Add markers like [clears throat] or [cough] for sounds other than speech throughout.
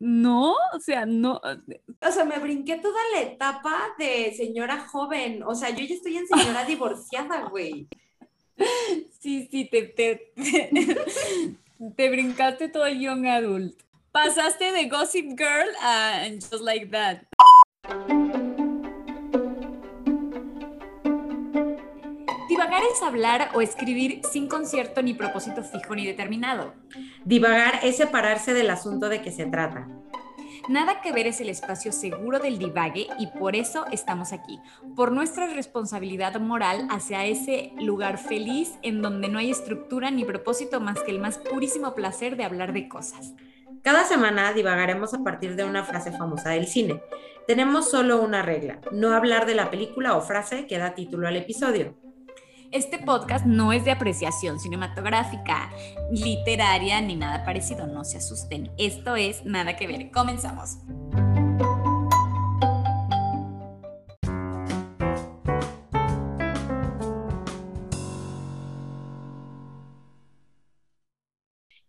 No, o sea, no. O sea, me brinqué toda la etapa de señora joven. O sea, yo ya estoy en señora divorciada, güey. [laughs] Sí, sí, te, te, te, [laughs] brincaste todo el young adult. Pasaste de Gossip Girl a Just Like That. Divagar es hablar o escribir sin concierto ni propósito fijo ni determinado. Divagar es separarse del asunto de que se trata. Nada que ver es el espacio seguro del divague y por eso estamos aquí, por nuestra responsabilidad moral hacia ese lugar feliz en donde no hay estructura ni propósito más que el más purísimo placer de hablar de cosas. Cada semana divagaremos a partir de una frase famosa del cine. Tenemos solo una regla, no hablar de la película o frase que da título al episodio. Este podcast no es de apreciación cinematográfica, literaria ni nada parecido, no se asusten. Esto es nada que ver. Comenzamos.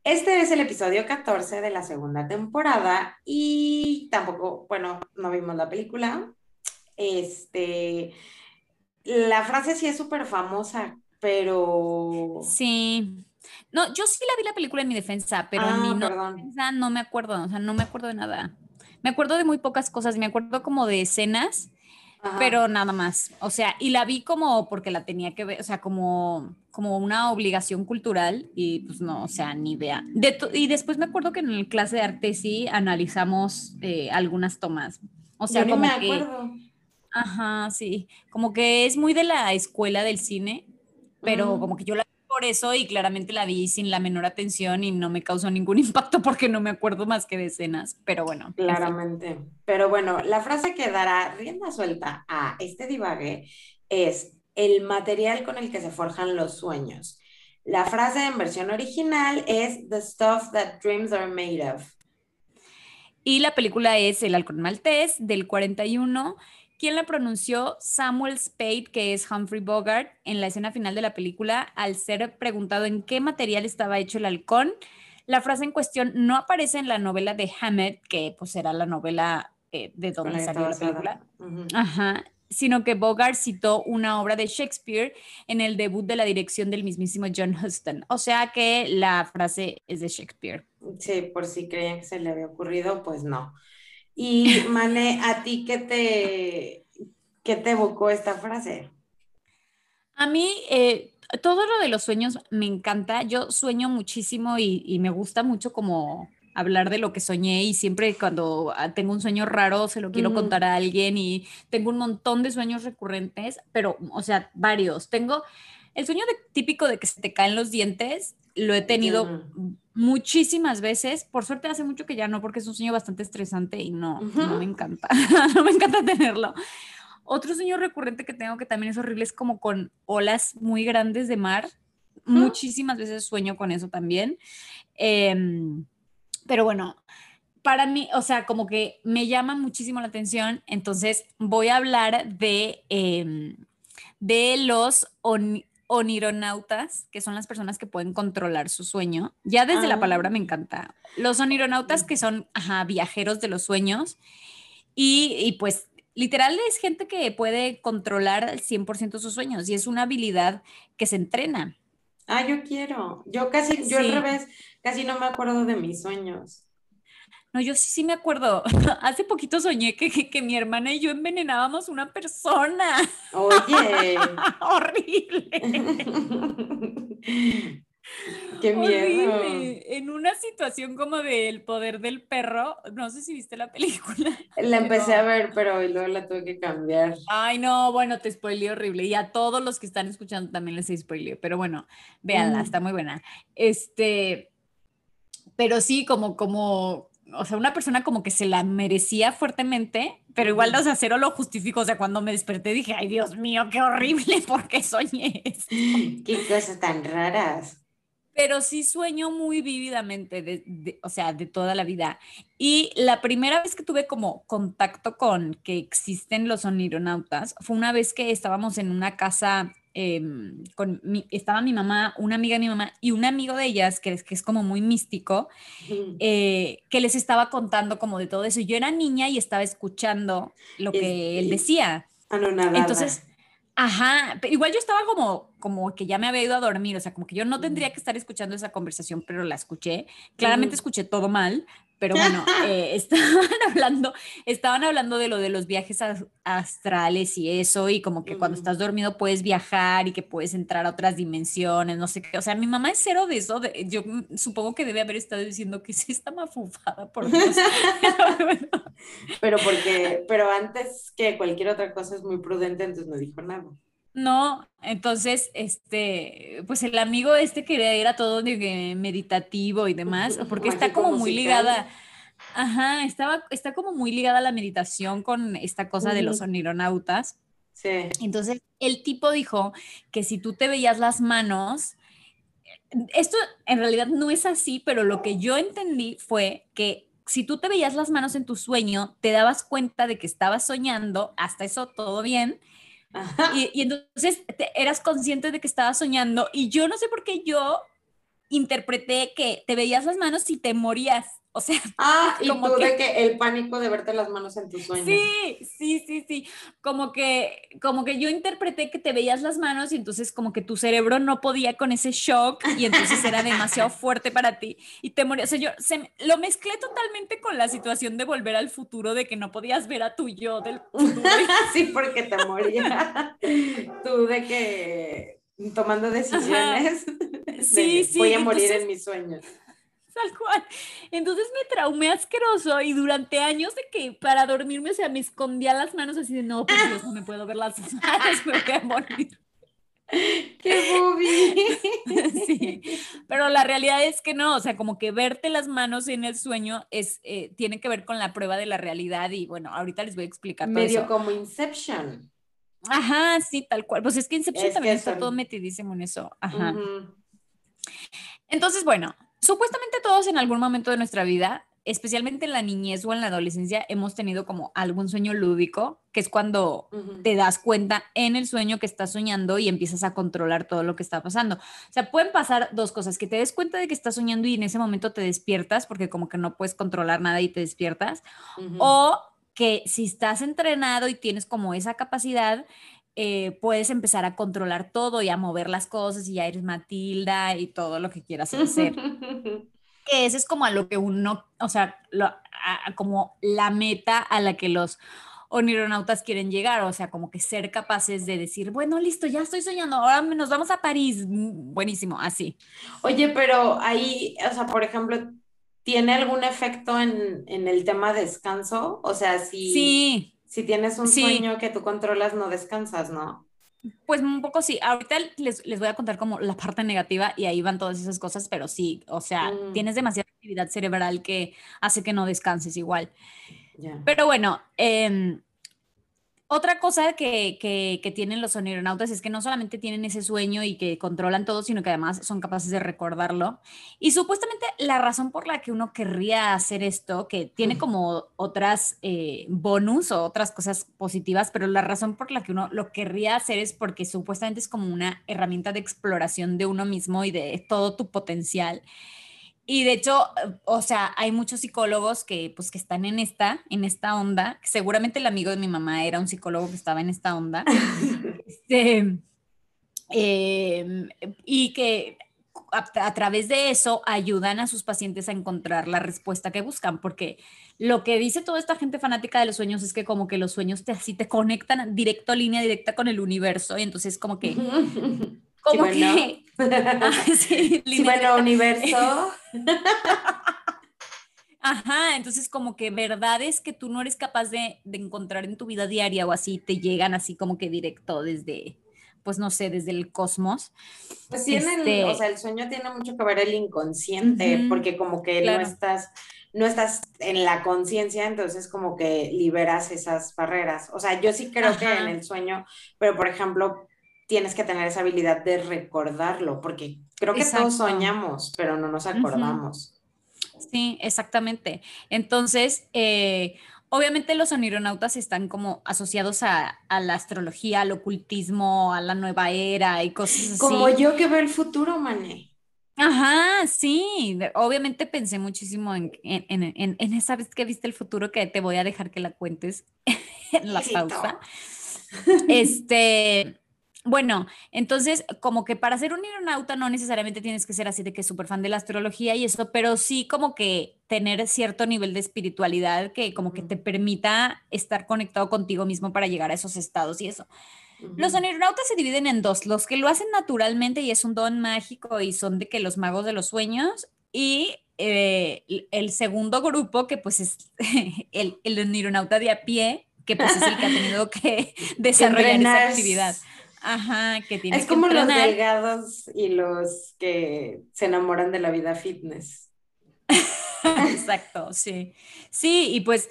Este es el episodio 14 de la segunda temporada y tampoco, bueno, no vimos la película. Este, la frase sí es súper famosa, pero... Sí. No, yo sí la vi la película en mi defensa, pero en mi ah, defensa no me acuerdo, o sea, no me acuerdo de nada. Me acuerdo de muy pocas cosas, me acuerdo como de escenas, pero nada más. O sea, y la vi como porque la tenía que ver, o sea, como, como una obligación cultural y pues no, o sea, ni idea. y después me acuerdo que en el clase de arte sí analizamos eh, algunas tomas. O sea, como me acuerdo. Ajá, sí. Como que es muy de la escuela del cine, pero como que yo la vi por eso y claramente la vi sin la menor atención y no me causó ningún [laughs] impacto porque no me acuerdo más que de escenas, pero bueno. Claramente. Pero bueno, la frase que dará rienda suelta a este divague es el material con el que se forjan los sueños. La frase en versión original es The stuff that dreams are made of. Y la película es El Halcón Maltés del 41 ¿Quién la pronunció? Samuel Spade, que es Humphrey Bogart, en la escena final de la película, al ser preguntado en qué material estaba hecho el halcón. La frase en cuestión no aparece en la novela de Hammett, que pues era la novela eh, de donde salió la película. Ajá sino que Bogart citó una obra de Shakespeare en el debut de la dirección del mismísimo John Huston. O sea que la frase es de Shakespeare. Sí, por si creían que se le había ocurrido, pues no. Y [laughs] Mane, ¿a ti qué te, qué te evocó esta frase? A mí, eh, todo lo de los sueños me encanta. Yo sueño muchísimo y, me gusta mucho como hablar de lo que soñé y siempre cuando ah, tengo un sueño raro se lo quiero contar a alguien y tengo un montón de sueños recurrentes, pero, o sea, varios. Tengo el sueño típico de que se te caen los dientes, lo he tenido muchísimas veces. Por suerte hace mucho que ya no, porque es un sueño bastante estresante y no, no me encanta. [laughs] no me encanta tenerlo. Otro sueño recurrente que tengo que también es horrible es como con olas muy grandes de mar. Muchísimas veces sueño con eso también. Em, pero bueno, para mí, o sea, como que me llama muchísimo la atención. Entonces voy a hablar de, em, de los onironautas, que son las personas que pueden controlar su sueño. Ya desde la palabra me ah. encanta. Los onironautas que son viajeros de los sueños y, pues literal es gente que puede controlar al 100% sus sueños y es una habilidad que se entrena. Ah, yo quiero. Yo casi, yo al revés, casi no me acuerdo de mis sueños. No, yo sí, sí me acuerdo. [laughs] Hace poquito soñé que, que, mi hermana y yo envenenábamos una persona. Oye. [laughs] Horrible. [laughs] Qué miedo. En una situación como del poder del perro, no sé si viste la película. La empecé a ver, pero luego la tuve que cambiar. Ay, no, bueno, te spoileé horrible. Y a todos los que están escuchando también les spoileé. Pero bueno, véanla, mm. está muy buena. Este, pero sí, como, como, o sea, una persona como que se la merecía fuertemente, pero igual, o sea, cero lo justifico. O sea, cuando me desperté dije, ay, Dios mío, qué horrible, [laughs] ¿por qué soñé? [laughs] Qué cosas tan raras. Pero sí sueño muy vívidamente, de, o sea, de toda la vida. Y la primera vez que tuve como contacto con que existen los onironautas fue una vez que estábamos en una casa em, con mi, estaba mi mamá, una amiga de mi mamá y un amigo de ellas, que es, que es como muy místico, eh, que les estaba contando como de todo eso. Yo era niña y estaba escuchando lo que él decía. Entonces, Ajá, igual yo estaba como, como que ya me había ido a dormir, o sea, como que yo no tendría que estar escuchando esa conversación, pero la escuché. Claramente escuché todo mal, pero [laughs] bueno, eh, estaban [laughs] hablando, estaban hablando de lo de los viajes astrales y eso, y como que cuando estás dormido puedes viajar y que puedes entrar a otras dimensiones, no sé qué. O sea, mi mamá es cero de eso. yo supongo que debe haber estado diciendo que [laughs] sí está mafufada, por Dios. pero porque, pero antes que cualquier otra cosa es muy prudente, entonces no dijo nada. No, entonces, este, pues el amigo este quería ir a todo meditativo y demás, porque está como muy ligada, ajá, estaba, está como muy ligada a la meditación con esta cosa de los onironautas. Sí. Entonces, el tipo dijo que si tú te veías las manos, esto en realidad no es así, pero lo que yo entendí fue que si tú te veías las manos en tu sueño, te dabas cuenta de que estabas soñando, hasta eso todo bien, y, entonces eras consciente de que estabas soñando y yo no sé por qué yo interpreté que te veías las manos y te morías. O sea, ah, [laughs] y como tú de que el pánico de verte las manos en tus sueños. Sí, sí, sí, sí. Como que, como que yo interpreté que te veías las manos y entonces como que tu cerebro no podía con ese shock y entonces era demasiado [laughs] fuerte para ti y te morías. O sea, yo se, lo mezclé totalmente con la situación de volver al futuro, de que no podías ver a tu yo del futuro. [laughs] sí, porque te moría. tú de que tomando decisiones. Sí, sí. Voy a morir en mis sueños [laughs] tal cual. Entonces me traumé asqueroso y durante años de que para dormirme, o sea, me escondía las manos así de, no, por Dios, no me puedo ver las manos, [laughs] me voy a morir. [laughs] ¡Qué boobie! sí, pero la realidad es que no, o sea, como que verte las manos en el sueño es, eh, tiene que ver con la prueba de la realidad y bueno, ahorita les voy a explicar Medio como Inception. Ajá, sí, tal cual. Pues es que Inception también está todo metidísimo en eso. Ajá. Entonces, bueno, Supuestamente todos en algún momento de nuestra vida, especialmente en la niñez o en la adolescencia, hemos tenido como algún sueño lúdico, que es cuando te das cuenta en el sueño que estás soñando y empiezas a controlar todo lo que está pasando. O sea, pueden pasar dos cosas, que te des cuenta de que estás soñando y en ese momento te despiertas porque como que no puedes controlar nada y te despiertas, o que si estás entrenado y tienes como esa capacidad, eh, puedes empezar a controlar todo y a mover las cosas y ya eres Matilda y todo lo que quieras hacer. [laughs] que ese es como a lo que uno, o sea, como la meta a la que los onironautas quieren llegar, o sea, como que ser capaces de decir, bueno, listo, ya estoy soñando, ahora nos vamos a París, mm, buenísimo, así. Oye, pero ahí, o sea, por ejemplo, ¿tiene algún efecto en, en el tema descanso? O sea, si... Sí si tienes un sueño que tú controlas, no descansas, ¿no? Pues un poco sí. Ahorita les, voy a contar como la parte negativa y ahí van todas esas cosas, pero sí, o sea, mm. tienes demasiada actividad cerebral que hace que no descanses igual. Pero bueno, eh, otra cosa que, que, tienen los onironautas es que no solamente tienen ese sueño y que controlan todo, sino que además son capaces de recordarlo. Y supuestamente la razón por la que uno querría hacer esto, que tiene como otras eh, bonus o otras cosas positivas, pero la razón por la que uno lo querría hacer es porque supuestamente es como una herramienta de exploración de uno mismo y de todo tu potencial. Y de hecho, o sea, hay muchos psicólogos que pues que están en esta, en esta onda. Seguramente el amigo de mi mamá era un psicólogo que estaba en esta onda. [laughs] Este, em, y que a, través de eso ayudan a sus pacientes a encontrar la respuesta que buscan, porque lo que dice toda esta gente fanática de los sueños es que como que los sueños te así te conectan directo, línea directa con el universo, y entonces como que [laughs] como que [laughs] sí, bueno, universo. Ajá, entonces como que verdades que tú no eres capaz de, encontrar en tu vida diaria o así, te llegan así como que directo desde, pues no sé, desde el cosmos. Pues sí, este o sea, el sueño tiene mucho que ver el inconsciente, porque como que no estás, no estás en la conciencia, entonces como que liberas esas barreras. O sea, yo sí creo que en el sueño, pero por ejemplo, tienes que tener esa habilidad de recordarlo, porque creo que todos soñamos, pero no nos acordamos. Sí, exactamente. Entonces, eh, obviamente los onironautas están como asociados a, la astrología, al ocultismo, a la nueva era y cosas así. Como yo que veo el futuro, mané. Ajá, sí, obviamente pensé muchísimo en, en, esa vez que viste el futuro que te voy a dejar que la cuentes [laughs] en la pausa. [laughs] Este, bueno, entonces, como que para ser un aeronauta no necesariamente tienes que ser así de que súper fan de la astrología y eso, pero sí como que tener cierto nivel de espiritualidad que como que te permita estar conectado contigo mismo para llegar a esos estados y eso. Los aeronautas se dividen en dos, los que lo hacen naturalmente y es un don mágico y son de que los magos de los sueños y eh, el segundo grupo que pues es [laughs] el, el de a pie, que pues es el que ha tenido que desarrollar esa actividad. Ajá, que tiene Es como los delgados y los que se enamoran de la vida fitness. [laughs] Exacto, sí. Sí, y pues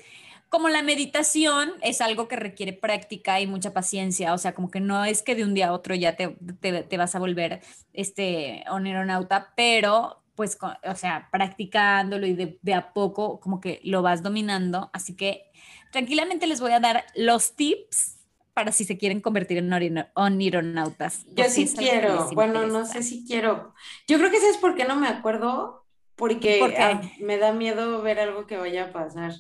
como la meditación es algo que requiere práctica y mucha paciencia, o sea, como que no es que de un día a otro ya te, te, vas a volver este aeronauta, pero pues, o sea, practicándolo y de, de, a poco como que lo vas dominando, así que tranquilamente les voy a dar los tips para si se quieren convertir en onironautas. Yo sí quiero, bueno, no sé si quiero. Yo creo que sabes por qué no me acuerdo, porque ah, me da miedo ver algo que vaya a pasar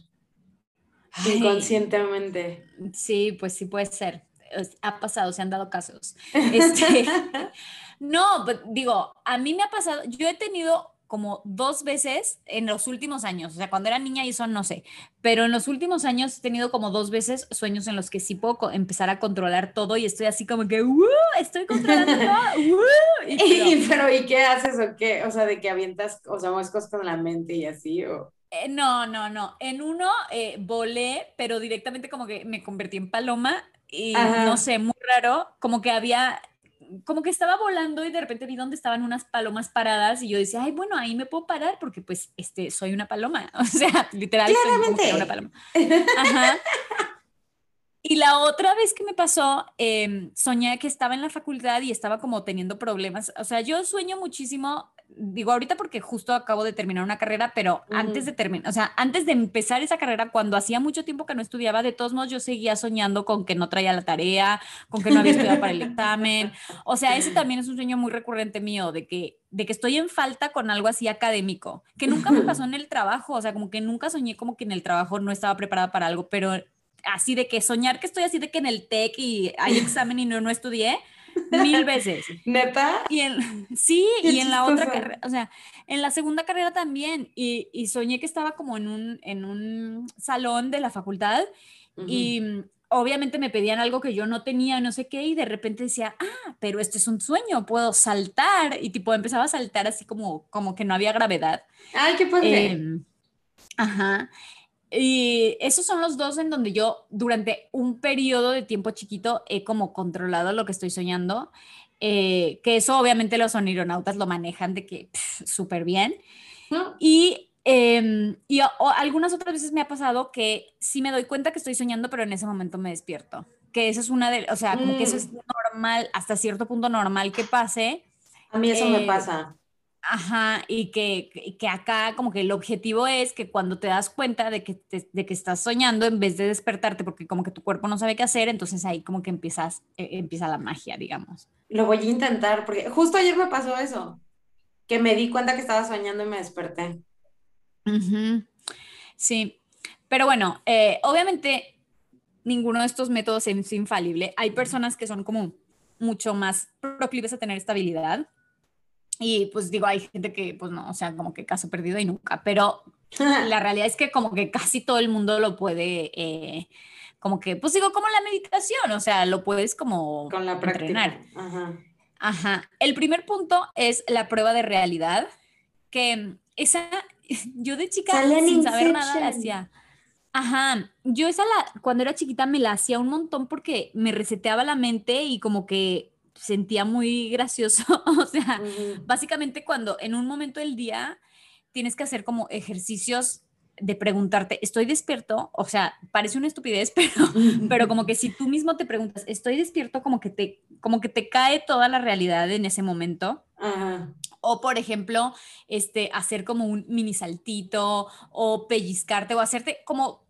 inconscientemente. Sí, pues sí puede ser. Ha pasado, se han dado casos. Este, [laughs] [laughs] no, pues, digo, a mí me ha pasado, yo he tenido como dos veces en los últimos años, o sea, cuando era niña y eso no sé, pero en los últimos años he tenido como dos veces sueños en los que sí puedo empezar a controlar todo y estoy así como que, estoy controlando [laughs] todo, Y, pero, ¿y qué haces o qué? O sea, de que avientas, o sea, mueves con la mente y así, o... Eh, no, no, no. En uno eh, volé, pero directamente como que me convertí en paloma y no sé, muy raro, como que había como que estaba volando y de repente vi dónde estaban unas palomas paradas y yo decía, ay, bueno, ahí me puedo parar porque pues este, soy una paloma. [laughs] O sea, literal. Y la otra vez que me pasó, em, soñé que estaba en la facultad y estaba como teniendo problemas. O sea, yo sueño muchísimo digo ahorita porque justo acabo de terminar una carrera, pero antes de terminar, o sea, antes de empezar esa carrera, cuando hacía mucho tiempo que no estudiaba, de todos modos yo seguía soñando con que no traía la tarea, con que no había estudiado para el examen. O sea, ese también es un sueño muy recurrente mío, de que, de que estoy en falta con algo así académico, que nunca me pasó en el trabajo, o sea, como que nunca soñé como que en el trabajo no estaba preparada para algo, pero así de que soñar que estoy así de que en el TEC y hay examen y no, no estudié, mil veces. [laughs] ¿Neta? Y en, sí, y en la otra carrera, o sea, en la segunda carrera también, y, y, soñé que estaba como en un, en un salón de la facultad y mm, obviamente me pedían algo que yo no tenía, no sé qué, y de repente decía, ah, pero esto es un sueño, puedo saltar, y tipo empezaba a saltar así como, como que no había gravedad. Ay, qué padre. Em, ajá. Y esos son los dos en donde yo durante un periodo de tiempo chiquito he como controlado lo que estoy soñando, eh, que eso obviamente los onironautas lo manejan de que súper bien. Y, em, y algunas otras veces me ha pasado que sí me doy cuenta que estoy soñando, pero en ese momento me despierto. Que eso es una de, o sea, como que eso es mm. normal, hasta cierto punto normal que pase. A mí eso me eh, pasa. Ajá, y que, que, acá como que el objetivo es que cuando te das cuenta de que, de que estás soñando, en vez de despertarte, porque como que tu cuerpo no sabe qué hacer, entonces ahí como que empiezas, eh, empieza la magia, digamos. Lo voy a intentar, porque justo ayer me pasó eso, que me di cuenta que estaba soñando y me desperté. Sí, pero bueno, eh, obviamente ninguno de estos métodos es infalible. Hay personas que son como mucho más proclives a tener estabilidad y pues digo, hay gente que, pues no, o sea, como que caso perdido y nunca, pero [laughs] la realidad es que como que casi todo el mundo lo puede, eh, como que, pues digo, como la meditación, o sea, lo puedes como Con la entrenar. Ajá. Ajá. El primer punto es la prueba de realidad, que esa, [laughs] yo de chica, sin saber nada, la hacía. Ajá, yo esa la, cuando era chiquita me la hacía un montón porque me reseteaba la mente y como que sentía muy gracioso. [laughs] o sea, básicamente cuando en un momento del día tienes que hacer como ejercicios de preguntarte, ¿estoy despierto? O sea, parece una estupidez, [laughs] pero, pero como que si tú mismo te preguntas, ¿estoy despierto? Como que te, como que te cae toda la realidad en ese momento. O, por ejemplo, este, hacer como un mini saltito o pellizcarte o hacerte como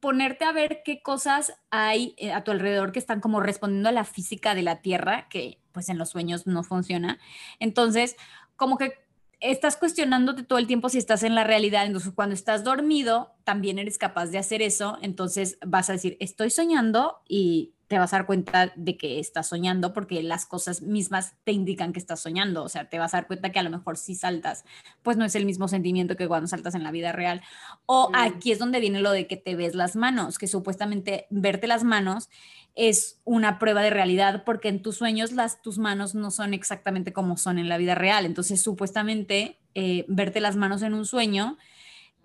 ponerte a ver qué cosas hay eh, a tu alrededor que están como respondiendo a la física de la Tierra, que pues en los sueños no funciona. Entonces, como que estás cuestionándote todo el tiempo si estás en la realidad. Entonces, cuando estás dormido, también eres capaz de hacer eso. Entonces, vas a decir, estoy soñando y te vas a dar cuenta de que estás soñando porque las cosas mismas te indican que estás soñando. O sea, te vas a dar cuenta que a lo mejor si saltas, pues no es el mismo sentimiento que cuando saltas en la vida real. O aquí es donde viene lo de que te ves las manos, que supuestamente verte las manos es una prueba de realidad porque en tus sueños las, tus manos no son exactamente como son en la vida real. Entonces, supuestamente, eh, verte las manos en un sueño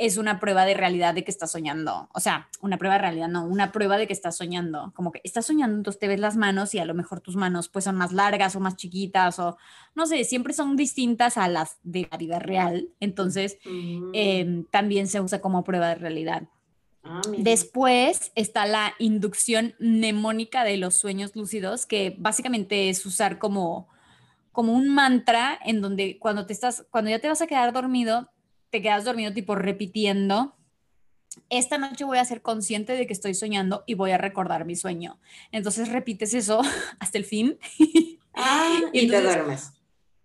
es una prueba de realidad de que estás soñando. O sea, una prueba de realidad, no, una prueba de que estás soñando. Como que estás soñando, entonces te ves las manos y a lo mejor tus manos pues son más largas o más chiquitas o no sé, siempre son distintas a las de la vida real. Entonces, em, también se usa como prueba de realidad. Ah, Después está la inducción mnemónica de los sueños lúcidos, que básicamente es usar como, como un mantra en donde cuando te estás, cuando ya te vas a quedar dormido, te quedas dormido tipo repitiendo, esta noche voy a ser consciente de que estoy soñando y voy a recordar mi sueño. Entonces repites eso [laughs] hasta el fin. Ah, [laughs] y, te duermes.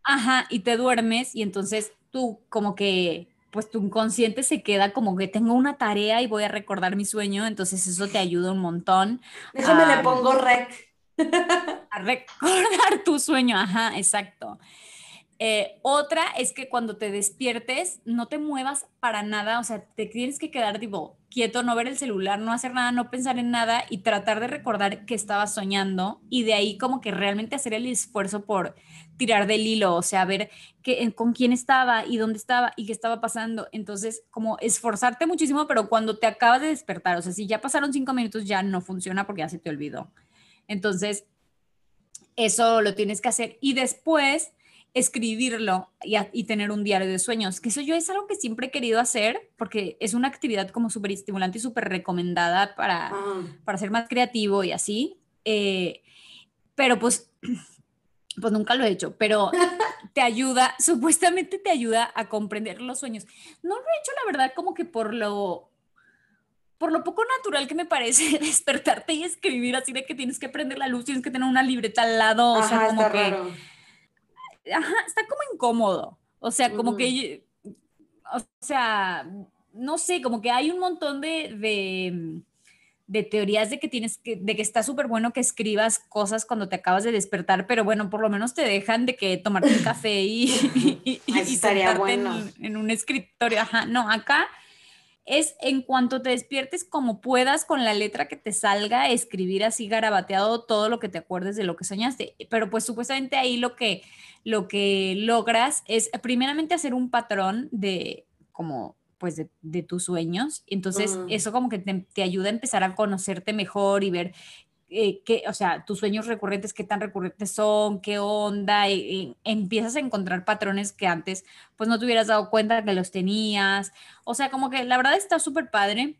Ajá, y te duermes y entonces tú como que, pues tu inconsciente se queda como que tengo una tarea y voy a recordar mi sueño, entonces eso te ayuda un montón. Déjame le pongo rec. [laughs] A recordar tu sueño, ajá, exacto. Eh, otra es que cuando te despiertes no te muevas para nada, o sea, te tienes que quedar tipo quieto, no ver el celular, no hacer nada, no pensar en nada y tratar de recordar que estabas soñando y de ahí como que realmente hacer el esfuerzo por tirar del hilo, o sea, ver que, con quién estaba y dónde estaba y qué estaba pasando. Entonces, como esforzarte muchísimo, pero cuando te acabas de despertar, o sea, si ya pasaron cinco minutos ya no funciona porque ya se te olvidó. Entonces, eso lo tienes que hacer y después escribirlo y, tener un diario de sueños, que eso yo es algo que siempre he querido hacer porque es una actividad como súper estimulante y súper recomendada para, ah. para ser más creativo y así. Eh, pero pues, [clears throat] pues nunca lo he hecho, pero [laughs] te ayuda, supuestamente te ayuda a comprender los sueños. No lo he hecho, la verdad, como que por lo por lo poco natural que me parece [laughs] despertarte y escribir así de que tienes que prender la luz, tienes que tener una libreta al lado, o sea, como que ajá, está como incómodo. O sea, como que, o sea, no sé, como que hay un montón de, de, teorías de que tienes que, de que está súper bueno que escribas cosas cuando te acabas de despertar, pero bueno, por lo menos te dejan de que tomarte un café y, [laughs] y, estaría bueno. en, en, un escritorio. Ajá, no, acá es en cuanto te despiertes como puedas con la letra que te salga, escribir así garabateado todo lo que te acuerdes de lo que soñaste. Pero pues supuestamente ahí lo que, lo que logras es primeramente hacer un patrón de como pues de, tus sueños. Entonces mm. eso como que te, te, ayuda a empezar a conocerte mejor y ver eh, qué, o sea, tus sueños recurrentes, qué tan recurrentes son, qué onda, y, empiezas a encontrar patrones que antes pues no te hubieras dado cuenta que los tenías. O sea, como que la verdad está súper padre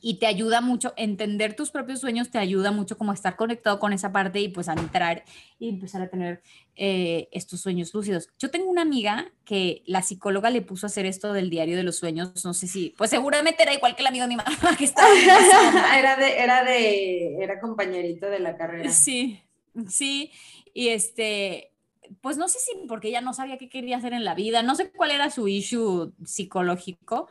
y te ayuda mucho, entender tus propios sueños te ayuda mucho como estar conectado con esa parte y pues a entrar y empezar a tener eh, estos sueños lúcidos. Yo tengo una amiga que la psicóloga le puso a hacer esto del diario de los sueños, no sé si, pues seguramente era igual que la amiga de mi mamá [laughs] que estaba. [laughs] era de, era de, era compañerito de la carrera. Sí, sí, y este, pues no sé si porque ella no sabía qué quería hacer en la vida, no sé cuál era su issue psicológico,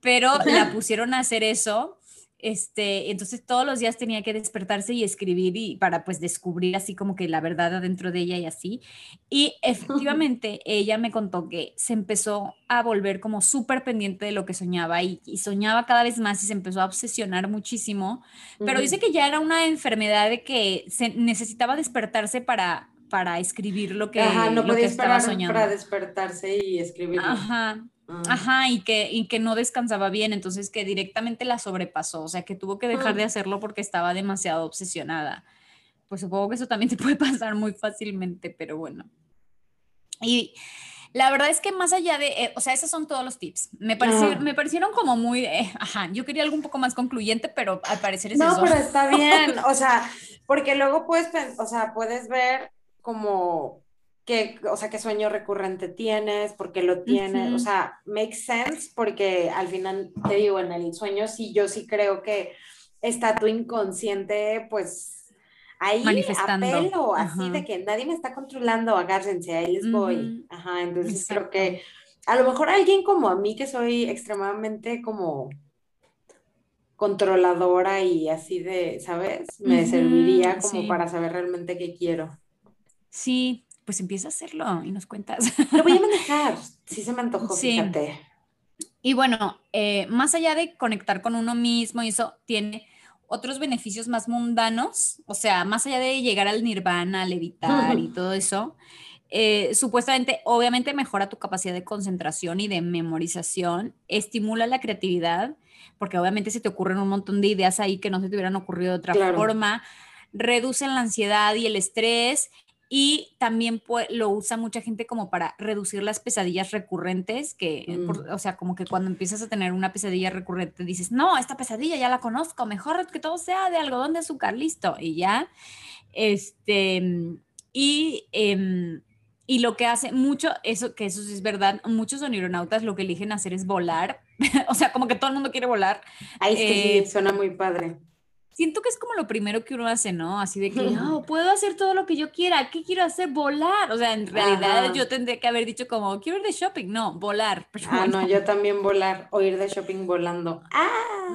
pero [laughs] la pusieron a hacer eso. Este, entonces todos los días tenía que despertarse y escribir y para pues descubrir así como que la verdad adentro de ella y así. Y efectivamente ella me contó que se empezó a volver como súper pendiente de lo que soñaba y, soñaba cada vez más y se empezó a obsesionar muchísimo, pero dice que ya era una enfermedad de que se necesitaba despertarse para para escribir lo que, Ajá, no podía esperar para despertarse y escribir. Ajá. Ajá, y que, y que no descansaba bien, entonces que directamente la sobrepasó, o sea, que tuvo que dejar de ah. hacerlo porque estaba demasiado obsesionada. Pues supongo que eso también [laughs] te puede pasar muy fácilmente, pero bueno. Y la verdad es que más allá de, eh, o sea, esos son todos los tips. Me, parecieron, me parecieron como muy, eh, ajá, yo quería algo un poco más concluyente, pero al parecer es no, eso. No, pero está [laughs] bien, o sea, porque luego puedes, o sea, puedes ver como qué, o sea, qué sueño recurrente tienes, por qué lo tienes, o sea, makes sense porque al final te digo, en el sueño sí, yo sí creo que está tu inconsciente, pues ahí Manifestando. apelo, así de que nadie me está controlando, agárrense, ahí les voy. Ajá, entonces creo que a lo mejor alguien como a mí que soy extremadamente como controladora y así de, ¿sabes? Me serviría como para saber realmente qué quiero. Sí, pues empieza a hacerlo y nos cuentas. Lo voy a [laughs] manejar, sí se me antojó, fíjate. Y bueno, eh, más allá de conectar con uno mismo y eso tiene otros beneficios más mundanos, o sea, más allá de llegar al nirvana, levitar y [laughs] todo eso, eh, supuestamente, obviamente mejora tu capacidad de concentración y de memorización, estimula la creatividad, porque obviamente se te ocurren un montón de ideas ahí que no se te hubieran ocurrido de otra forma, reducen la ansiedad y el estrés y también lo usa mucha gente como para reducir las pesadillas recurrentes, que, mm. o sea, como que cuando empiezas a tener una pesadilla recurrente dices, no, esta pesadilla ya la conozco, mejor que todo sea de algodón de azúcar, listo, y ya. Este, y, em, y lo que hace mucho, eso que eso sí es verdad, muchos aeronautas lo que eligen hacer es volar, [laughs] o sea, como que todo el mundo quiere volar. Es que sí, eh, suena muy padre siento que es como lo primero que uno hace, ¿no? Así de que, no, [laughs] puedo hacer todo lo que yo quiera, ¿qué quiero hacer? Volar. O sea, en realidad yo tendría que haber dicho como, quiero ir de shopping, no, volar. ah, no, yo también volar o ir de shopping volando. Ah.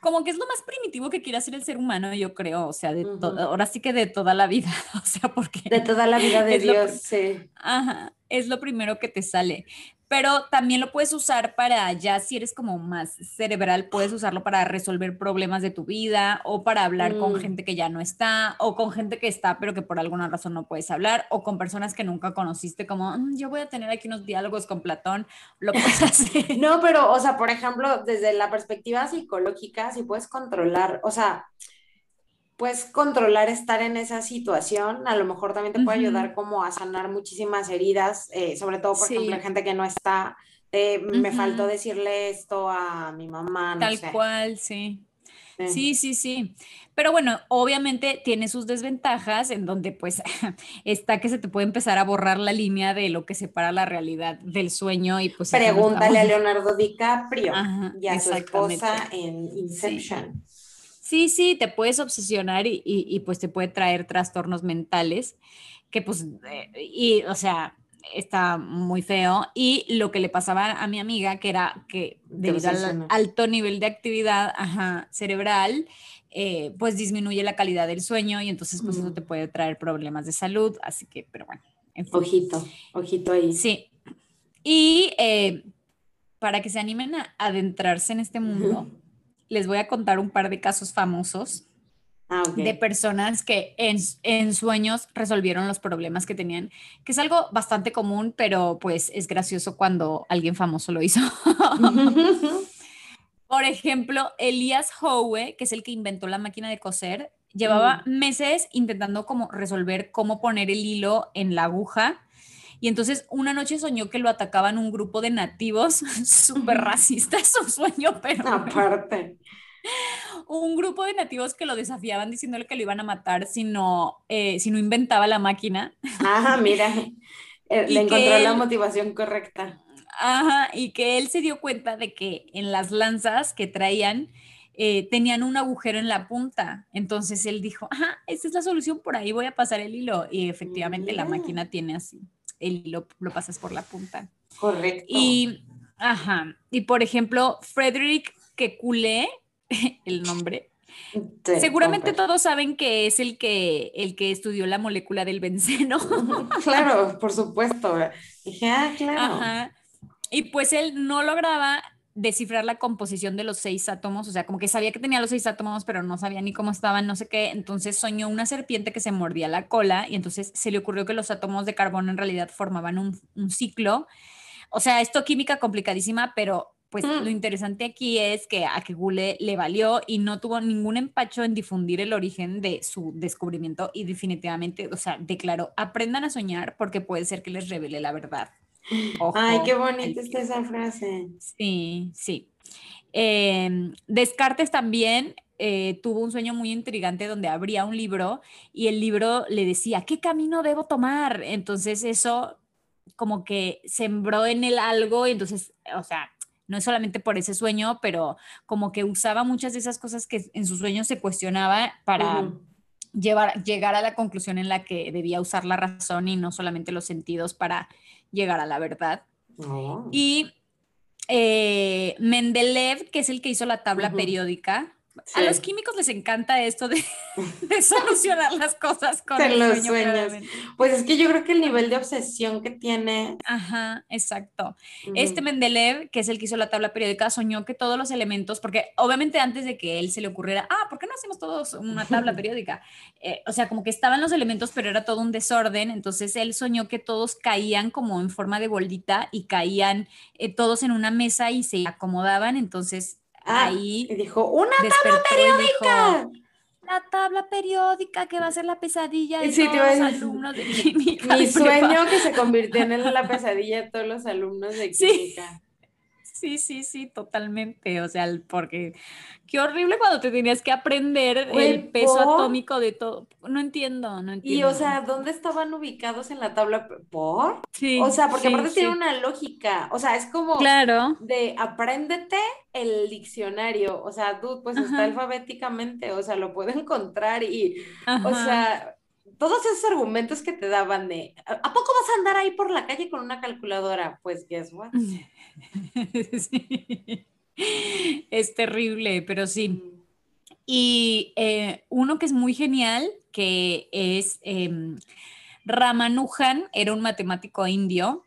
Como que es lo más primitivo que quiere hacer el ser humano, yo creo, o sea, de ahora sí que de toda la vida, [laughs] o sea, porque... De toda la vida de [laughs] Dios, sí. Ajá, es lo primero que te sale pero también lo puedes usar para, ya si eres como más cerebral, puedes usarlo para resolver problemas de tu vida o para hablar con mm. gente que ya no está o con gente que está pero que por alguna razón no puedes hablar o con personas que nunca conociste como, mm, yo voy a tener aquí unos diálogos con Platón, lo puedes [laughs] hacer. no, pero, o sea, por ejemplo, desde la perspectiva psicológica, si puedes controlar, o sea, puedes controlar estar en esa situación, a lo mejor también te puede ayudar como a sanar muchísimas heridas, eh, sobre todo, por ejemplo, gente que no está, me faltó decirle esto a mi mamá. Tal cual, sí. sí. Sí, sí, Pero bueno, obviamente tiene sus desventajas en donde pues [laughs] está que se te puede empezar a borrar la línea de lo que separa la realidad del sueño y pues... Pregúntale a Leonardo DiCaprio y a su esposa en Inception. Sí, sí, te puedes obsesionar y, pues te puede traer trastornos mentales, que pues, eh, y o sea, está muy feo. Y lo que le pasaba a mi amiga, que era que debido al alto nivel de actividad cerebral, eh, pues disminuye la calidad del sueño y entonces pues eso te puede traer problemas de salud. Así que, pero bueno. Ojito, ojito ahí. Sí. Y eh, para que se animen a adentrarse en este mundo les voy a contar un par de casos famosos ah, de personas que en, sueños resolvieron los problemas que tenían, que es algo bastante común, pero pues es gracioso cuando alguien famoso lo hizo. [laughs] Por ejemplo, Elias Howe, que es el que inventó la máquina de coser, llevaba mm. meses intentando como resolver cómo poner el hilo en la aguja y entonces una noche soñó que lo atacaban un grupo de nativos [laughs] súper racistas, [laughs] su sueño, pero... Aparte. Un grupo de nativos que lo desafiaban diciéndole que lo iban a matar si no, eh, si no inventaba la máquina. Ajá, mira, [laughs] eh, le encontró la motivación correcta. Ajá, y que él se dio cuenta de que en las lanzas que traían eh, tenían un agujero en la punta. Entonces él dijo, ajá, esa es la solución, por ahí voy a pasar el hilo. Y efectivamente la máquina tiene así el hilo lo pasas por la punta. Correcto. Y, ajá, y por ejemplo, Frederick Kekulé, [laughs] el nombre, Seguramente todos saben que es el que, el que estudió la molécula del benceno. claro, por supuesto. Dije, ah, claro. Ajá. Y pues él no lograba descifrar la composición de los seis átomos, o sea, como que sabía que tenía los seis átomos, pero no sabía ni cómo estaban, no sé qué, entonces soñó una serpiente que se mordía la cola y entonces se le ocurrió que los átomos de carbono en realidad formaban un, ciclo. O sea, esto química complicadísima, pero pues mm. lo interesante aquí es que a Kegule le valió y no tuvo ningún empacho en difundir el origen de su descubrimiento y definitivamente, o sea, declaró, aprendan a soñar porque puede ser que les revele la verdad. Ay, qué bonita está esa frase. Sí, sí. Em, Descartes también eh, tuvo un sueño muy intrigante donde abría un libro y el libro le decía, ¿qué camino debo tomar? Entonces eso como que sembró en él algo y entonces, o sea, no es solamente por ese sueño, pero como que usaba muchas de esas cosas que en sus sueños se cuestionaba para llevar, llegar a la conclusión en la que debía usar la razón y no solamente los sentidos para llegar a la verdad. Oh. Y eh, Mendeleev, que es el que hizo la tabla periódica, a los químicos les encanta esto de, [laughs] solucionar las cosas con los sueños. Pues es que yo creo que el nivel de obsesión que tiene. Ajá, exacto. Este Mendeleev, que es el que hizo la tabla periódica, soñó que todos los elementos, porque obviamente antes de que él se le ocurriera, ah, ¿por qué no hacemos todos una tabla [laughs] periódica? Eh, o sea, como que estaban los elementos, pero era todo un desorden. Entonces él soñó que todos caían como en forma de bolita y caían eh, todos en una mesa y se acomodaban. Entonces Ah, ahí dijo, una tabla periódica. la tabla periódica que va a ser la pesadilla de todos los alumnos de química. Mi sueño que se convirtió en la pesadilla de todos los alumnos de [laughs] química. Sí, sí, sí, totalmente. O sea, porque qué horrible cuando te tenías que aprender el peso atómico de todo. No entiendo, no entiendo. Y, o sea, ¿dónde estaban ubicados en la tabla? ¿Por? Sí. O sea, porque aparte tiene una lógica. O sea, es como claro. de apréndete el diccionario. O sea, tú, pues está alfabéticamente, o sea, lo puedo encontrar y, o sea, todos esos argumentos que te daban de, ¿a poco vas a andar ahí por la calle con una calculadora? Pues, guess what? [laughs] Es terrible, pero sí. Y eh, uno que es muy genial, que es eh, Ramanujan, era un matemático indio,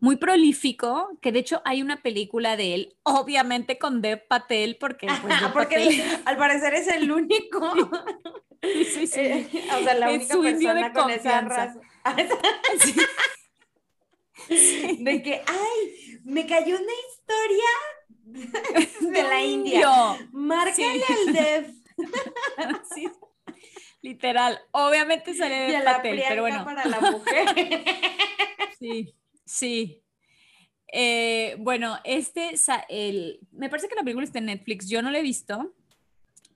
muy prolífico, que de hecho hay una película de él, obviamente con Dev Patel, porque, pues, [laughs] porque al parecer es el único. [laughs] Sí, sí, eh, o sea, la única persona con esa raza. [laughs] De que, ay, me cayó una historia de la India. Márcale al Dev. Literal, obviamente sale de Patel, pero bueno. para la mujer. Sí, sí. Eh, bueno, este, el, me parece que la película está en Netflix, yo no la he visto,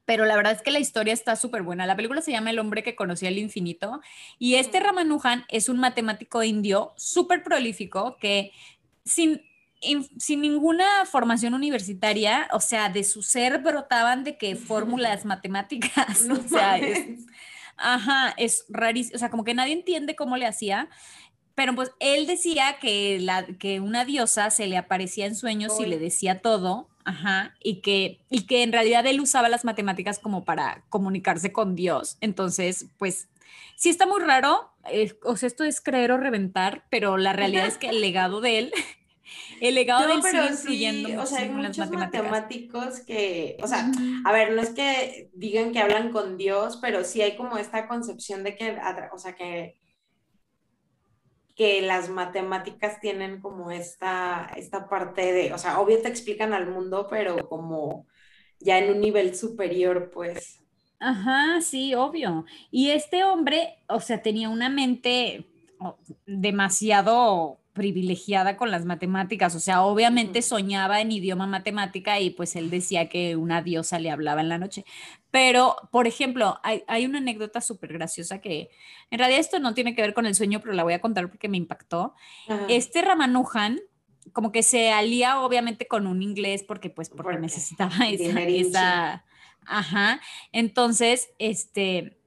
pero la verdad es que la historia está súper buena. La película se llama El hombre que conocía el infinito y este Ramanujan es un matemático indio súper prolífico que sin, sin ninguna formación universitaria, o sea, de su ser brotaban de que fórmulas [laughs] matemáticas, o sea, es, ajá, es rarísimo, o sea, como que nadie entiende cómo le hacía. Pero pues él decía que, la, que una diosa se le aparecía en sueños y le decía todo Ajá, y que, y que en realidad él usaba las matemáticas como para comunicarse con Dios. Entonces, pues sí está muy raro, eh, o sea, esto es creer o reventar, pero la realidad es que el legado de él, [laughs] el legado de él sigue influyendo o sea, hay muchos matemáticos que, o sea, a ver, no es que digan que hablan con Dios, pero sí hay como esta concepción de que, o sea, que que las matemáticas tienen como esta, esta parte de, o sea, obvio te explican al mundo, pero como ya en un nivel superior, pues. Ajá, sí, obvio. Y este hombre, o sea, tenía una mente demasiado privilegiada con las matemáticas, o sea, obviamente soñaba en idioma matemática y pues él decía que una diosa le hablaba en la noche. Pero, por ejemplo, hay, una anécdota súper graciosa que en realidad esto no tiene que ver con el sueño, pero la voy a contar porque me impactó. Este Ramanujan, como que se alía obviamente con un inglés porque pues porque, necesitaba esa, esa, ajá. Entonces, este,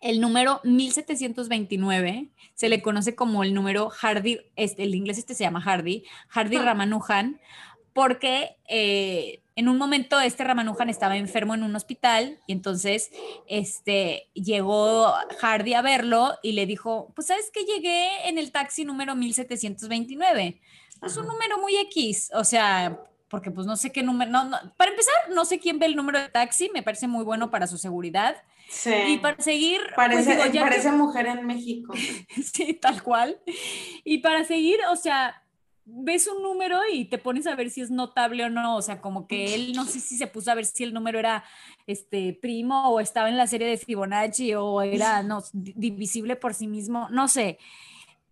el número 1729 se le conoce como el número Hardy, este, el inglés este se llama Hardy, Hardy Ramanujan, porque eh, en un momento este Ramanujan estaba enfermo en un hospital y entonces este, llegó Hardy a verlo y le dijo, pues sabes que llegué en el taxi número 1729. Es un número muy X, o sea, porque pues no sé qué número, no, para empezar, no sé quién ve el número de taxi, me parece muy bueno para su seguridad. Sí. Y para seguir... Pues, parece, mujer en México. [laughs] sí, tal cual. Y para seguir, o sea, ves un número y te pones a ver si es notable o no, o sea, como que él no sé si se puso a ver si el número era este primo o estaba en la serie de Fibonacci o era no [laughs] divisible por sí mismo, no sé.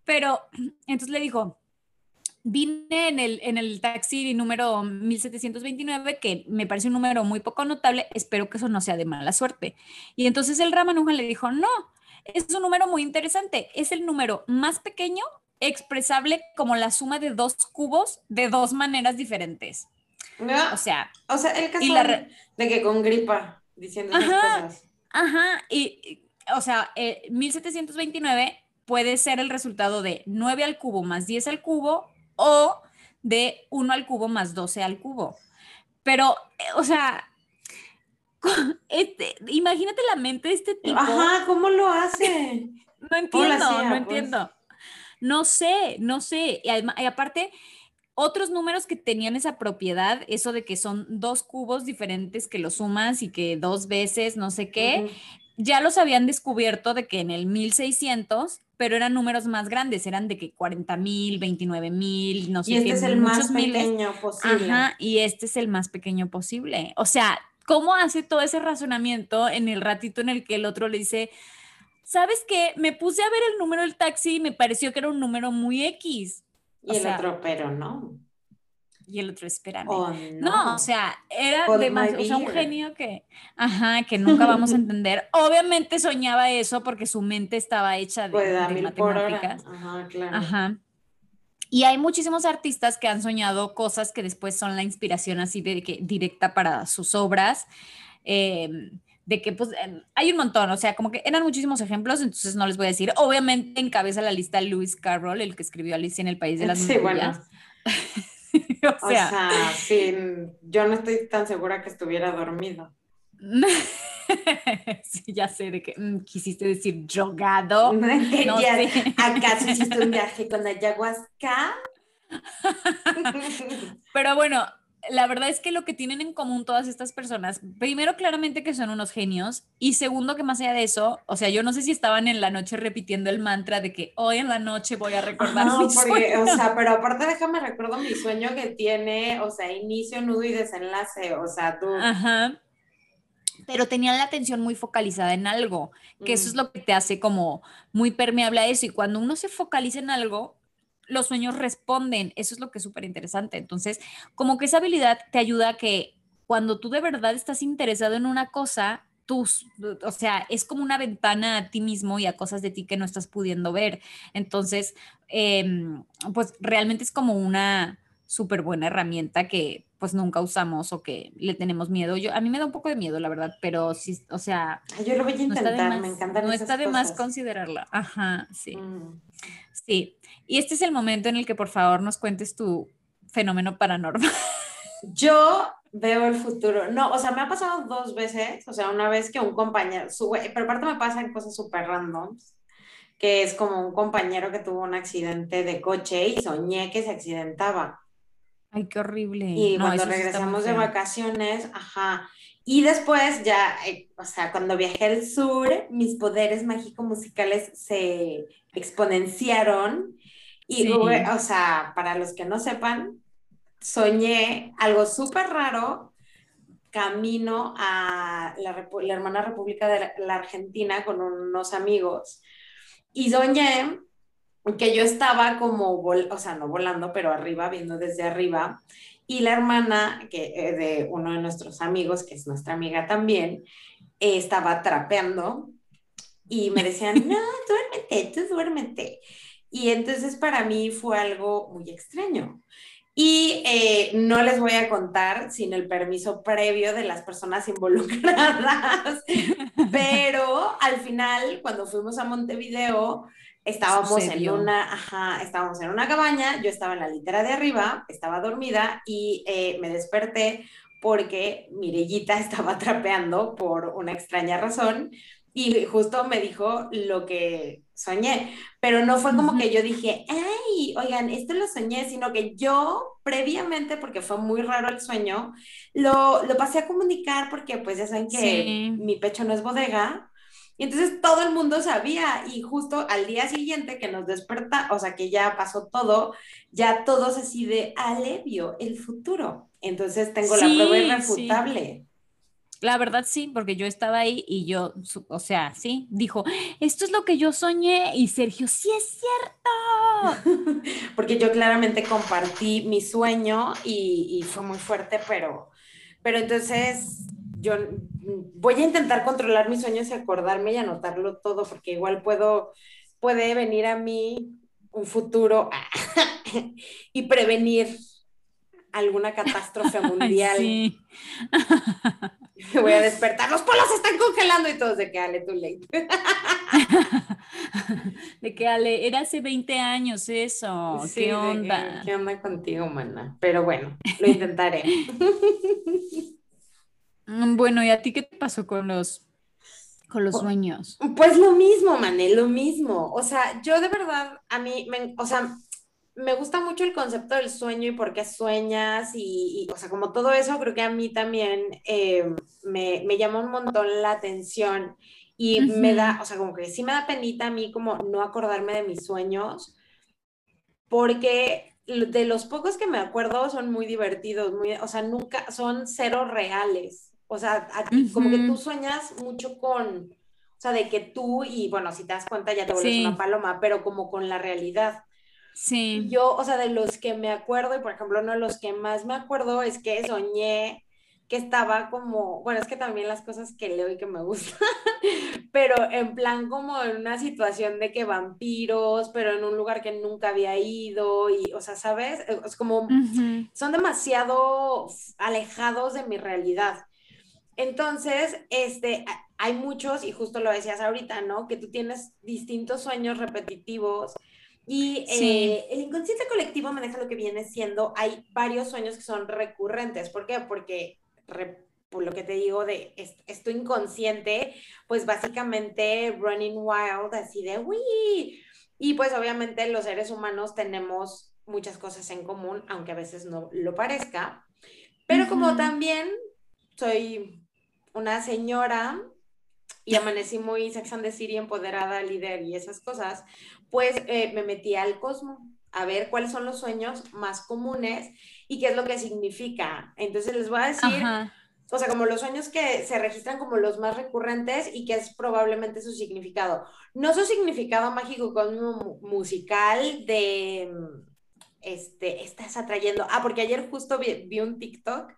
Pero [clears throat] entonces le dijo, vine en el, en el taxi número 1729, que me parece un número muy poco notable, espero que eso no sea de mala suerte. Y entonces el Ramanujan le dijo, no, es un número muy interesante, es el número más pequeño expresable como la suma de dos cubos de dos maneras diferentes. o sea, o sea, el caso de que con gripa, diciendo esas cosas. Ajá, y, o sea, 1729 eh, puede ser el resultado de 9 al cubo más 10 al cubo o de 1 al cubo más 12 al cubo. Pero, eh, o sea, este, imagínate la mente de este tipo. Ajá, ¿cómo lo hace? [laughs] no entiendo, no pues? entiendo. No sé, no sé. Y, aparte, otros números que tenían esa propiedad, eso de que son dos cubos diferentes que los sumas y que dos veces, no sé qué, ya los habían descubierto de que en el 1600 pero eran números más grandes, eran de que 40 mil, 29 mil, no sé y este es el más pequeño posible. Ajá, y este es el más pequeño posible. O sea, ¿cómo hace todo ese razonamiento en el ratito en el que el otro le dice, ¿sabes qué? Me puse a ver el número del taxi y me pareció que era un número muy X. Y el otro, pero no. Y el otro, espérame. Oh, no. o sea, era demasiado, un genio que, ajá, que nunca vamos a entender. [laughs] Obviamente soñaba eso porque su mente estaba hecha de, pues, matemáticas. Ajá, claro. Ajá. Y hay muchísimos artistas que han soñado cosas que después son la inspiración así de que directa para sus obras. Em, de que pues hay un montón, o sea, como que eran muchísimos ejemplos, entonces no les voy a decir. Obviamente encabeza la lista Lewis Carroll, el que escribió Alicia en el País de las sí, [laughs] o, sea, sí, yo no estoy tan segura que estuviera dormido. [laughs] sí, ya sé de que mm, quisiste decir drogado. [laughs] No, ¿Acaso hiciste un viaje con ayahuasca? Pero bueno, la verdad es que lo que tienen en común todas estas personas, primero claramente que son unos genios y segundo que más allá de eso, o sea, yo no sé si estaban en la noche repitiendo el mantra de que hoy en la noche voy a recordar no, porque, O sea, pero aparte déjame recuerdo mi sueño que tiene, o sea, inicio, nudo y desenlace, o sea, tú... Ajá. Pero tenían la atención muy focalizada en algo, que eso es lo que te hace como muy permeable a eso y cuando uno se focaliza en algo, los sueños responden. Eso es lo que es súper interesante. Entonces, como que esa habilidad te ayuda a que cuando tú de verdad estás interesado en una cosa, tú, o sea, es como una ventana a ti mismo y a cosas de ti que no estás pudiendo ver. Entonces, em, pues realmente es como una súper buena herramienta que pues nunca usamos o que le tenemos miedo. Yo, a mí me da un poco de miedo, la verdad, pero sí, o sea... Yo lo voy a intentar, me encanta. No está de más considerarla. Ajá, sí. Mm. Sí. Y este es el momento en el que por favor nos cuentes tu fenómeno paranormal. [laughs] Yo veo el futuro. No, o sea, me ha pasado dos veces. O sea, una vez que un compañero, sube, pero aparte me pasan cosas súper randoms, que es como un compañero que tuvo un accidente de coche y soñé que se accidentaba. Ay, qué horrible. Y cuando regresamos de vacaciones, ajá. Y después ya, eh, o sea, cuando viajé al sur, mis poderes mágico-musicales se exponenciaron. Y, o sea, para los que no sepan, soñé algo súper raro camino a la, la, hermana República de la, Argentina con unos amigos. Y soñé que yo estaba como, o sea, no volando, pero arriba, viendo desde arriba. Y la hermana que, eh, de uno de nuestros amigos, que es nuestra amiga también, estaba trapeando y me decían, [laughs] no, duérmete, tú duérmete. Y entonces para mí fue algo muy extraño. Y eh, no les voy a contar sin el permiso previo de las personas [laughs] involucradas, [laughs] pero al final, cuando fuimos a Montevideo, estábamos en una, ajá, estábamos en una cabaña, yo estaba en la litera de arriba, estaba dormida y eh, me desperté porque Mirellita [laughs] estaba trapeando por una extraña razón y justo me dijo lo que soñé, pero no fue como que yo dije, ay, oigan, esto lo soñé, sino que yo previamente, porque fue muy raro el sueño, lo, lo pasé a comunicar porque pues ya saben que mi pecho no es bodega. Y entonces todo el mundo sabía y justo al día siguiente que nos desperta, o sea que ya pasó todo, ya todos así de alevio, el futuro. Entonces tengo la prueba irrefutable. La verdad sí, porque yo estaba ahí y yo, o sea, sí, dijo, esto es lo que yo soñé y Sergio, sí es cierto. [laughs] porque yo claramente compartí mi sueño y, y, fue muy fuerte, pero, pero entonces yo voy a intentar controlar mis sueños y acordarme y anotarlo todo, porque igual puedo, puede venir a mí un futuro [laughs] y prevenir alguna catástrofe [laughs] mundial. Sí. [laughs] Voy a despertar, los polos se están congelando y todos de que Ale, tú late. [laughs] de que Ale, era hace 20 años eso. ¿Qué onda? ¿Qué onda contigo, mana? Pero bueno, lo intentaré. [laughs] Bueno, ¿y a ti qué te pasó con los con los sueños? Pues lo mismo, Mané, lo mismo. O sea, yo de verdad, a mí, me, o sea, me gusta mucho el concepto del sueño y por qué sueñas y, o sea, como todo eso, creo que a mí también eh, me, me llama un montón la atención y me da, o sea, como que sí me da penita a mí como no acordarme de mis sueños, porque de los pocos que me acuerdo son muy divertidos, muy, o sea, nunca, son cero reales. O sea, como que tú sueñas mucho con, o sea, de que tú, y bueno, si te das cuenta ya te vuelves una paloma, pero como con la realidad. Sí. Yo, o sea, de los que me acuerdo, y por ejemplo, uno de los que más me acuerdo es que soñé que estaba como, bueno, es que también las cosas que leo y que me gustan, [laughs] pero en plan como en una situación de que vampiros, pero en un lugar que nunca había ido, y, o sea, ¿sabes? Es como, son demasiado alejados de mi realidad. Entonces, este, hay muchos, y justo lo decías ahorita, ¿no? Que tú tienes distintos sueños repetitivos y eh, el inconsciente colectivo maneja lo que viene siendo, hay varios sueños que son recurrentes. ¿Por qué? Porque, por lo que te digo de esto inconsciente, pues básicamente running wild, así de, uy. Y pues obviamente los seres humanos tenemos muchas cosas en común, aunque a veces no lo parezca. Pero como también soy una señora y [laughs] amanecí muy Sex and the City, empoderada, líder y esas cosas, pues eh, me metí al cosmo a ver cuáles son los sueños más comunes y qué es lo que significa. Entonces les voy a decir, o sea, como los sueños que se registran como los más recurrentes y que es probablemente su significado. No su significado mágico como musical de, este, estás atrayendo. Ah, porque ayer justo vi, vi un TikTok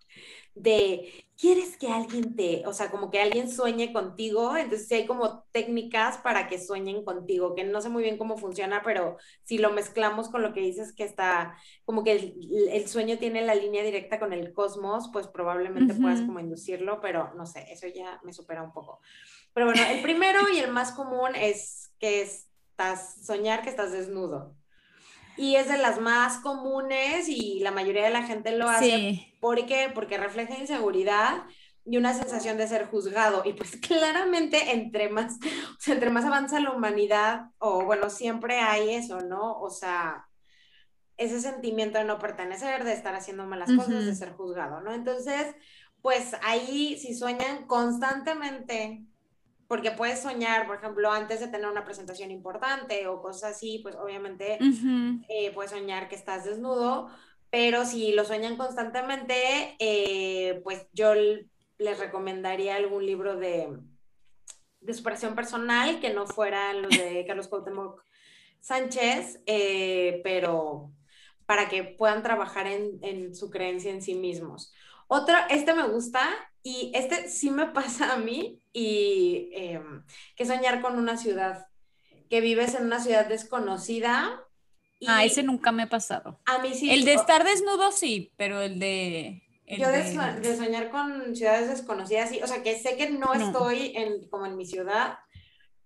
de quieres que alguien te, o sea, como que alguien sueñe contigo, entonces sí hay como técnicas para que sueñen contigo, que no sé muy bien cómo funciona, pero si lo mezclamos con lo que dices que está, como que el, sueño tiene la línea directa con el cosmos, pues probablemente puedas como inducirlo, pero no sé, eso ya me supera un poco. Pero bueno, el primero y el más común es que estás, soñar que estás desnudo y es de las más comunes y la mayoría de la gente lo hace. Sí. ¿Por qué? Porque refleja inseguridad y una sensación de ser juzgado. Y pues [laughs] claramente entre más, o sea, entre más avanza la humanidad, o bueno, siempre hay eso, ¿no? O sea, ese sentimiento de no pertenecer, de estar haciendo malas cosas, de ser juzgado, ¿no? Entonces, pues ahí si sueñan constantemente porque puedes soñar, por ejemplo, antes de tener una presentación importante o cosas así, pues obviamente eh, puedes soñar que estás desnudo, pero si lo sueñan constantemente, eh, pues yo les recomendaría algún libro de, de superación personal que no fuera los de [laughs] Carlos Cuauhtémoc Sánchez, eh, pero para que puedan trabajar en, en su creencia en sí mismos. Otra, este me gusta y este sí me [laughs] pasa a mí y em, que soñar con una ciudad, que vives en una ciudad desconocida. ah, ese nunca me ha pasado. A mí sí. El de estar desnudo sí, pero el de... yo de... soñar con ciudades desconocidas, sí, o sea, que sé que no, estoy en, como en mi ciudad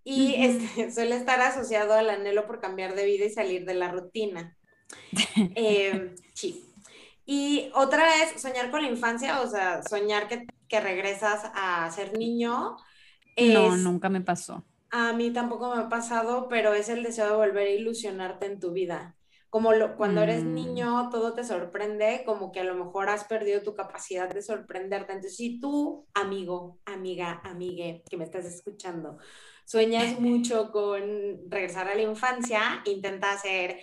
y este, [laughs] suele estar asociado al anhelo por cambiar de vida y salir de la rutina. [laughs] eh, sí. Y otra es soñar con la infancia, o sea, soñar que, que regresas a ser niño. no, nunca me pasó. A mí tampoco me ha pasado, pero es el deseo de volver a ilusionarte en tu vida. Como lo, cuando eres mm. niño, todo te sorprende, como que a lo mejor has perdido tu capacidad de sorprenderte. Entonces, si tú, amigo, amiga, amigue, que me estás escuchando, sueñas [laughs] mucho con regresar a la infancia, intenta hacer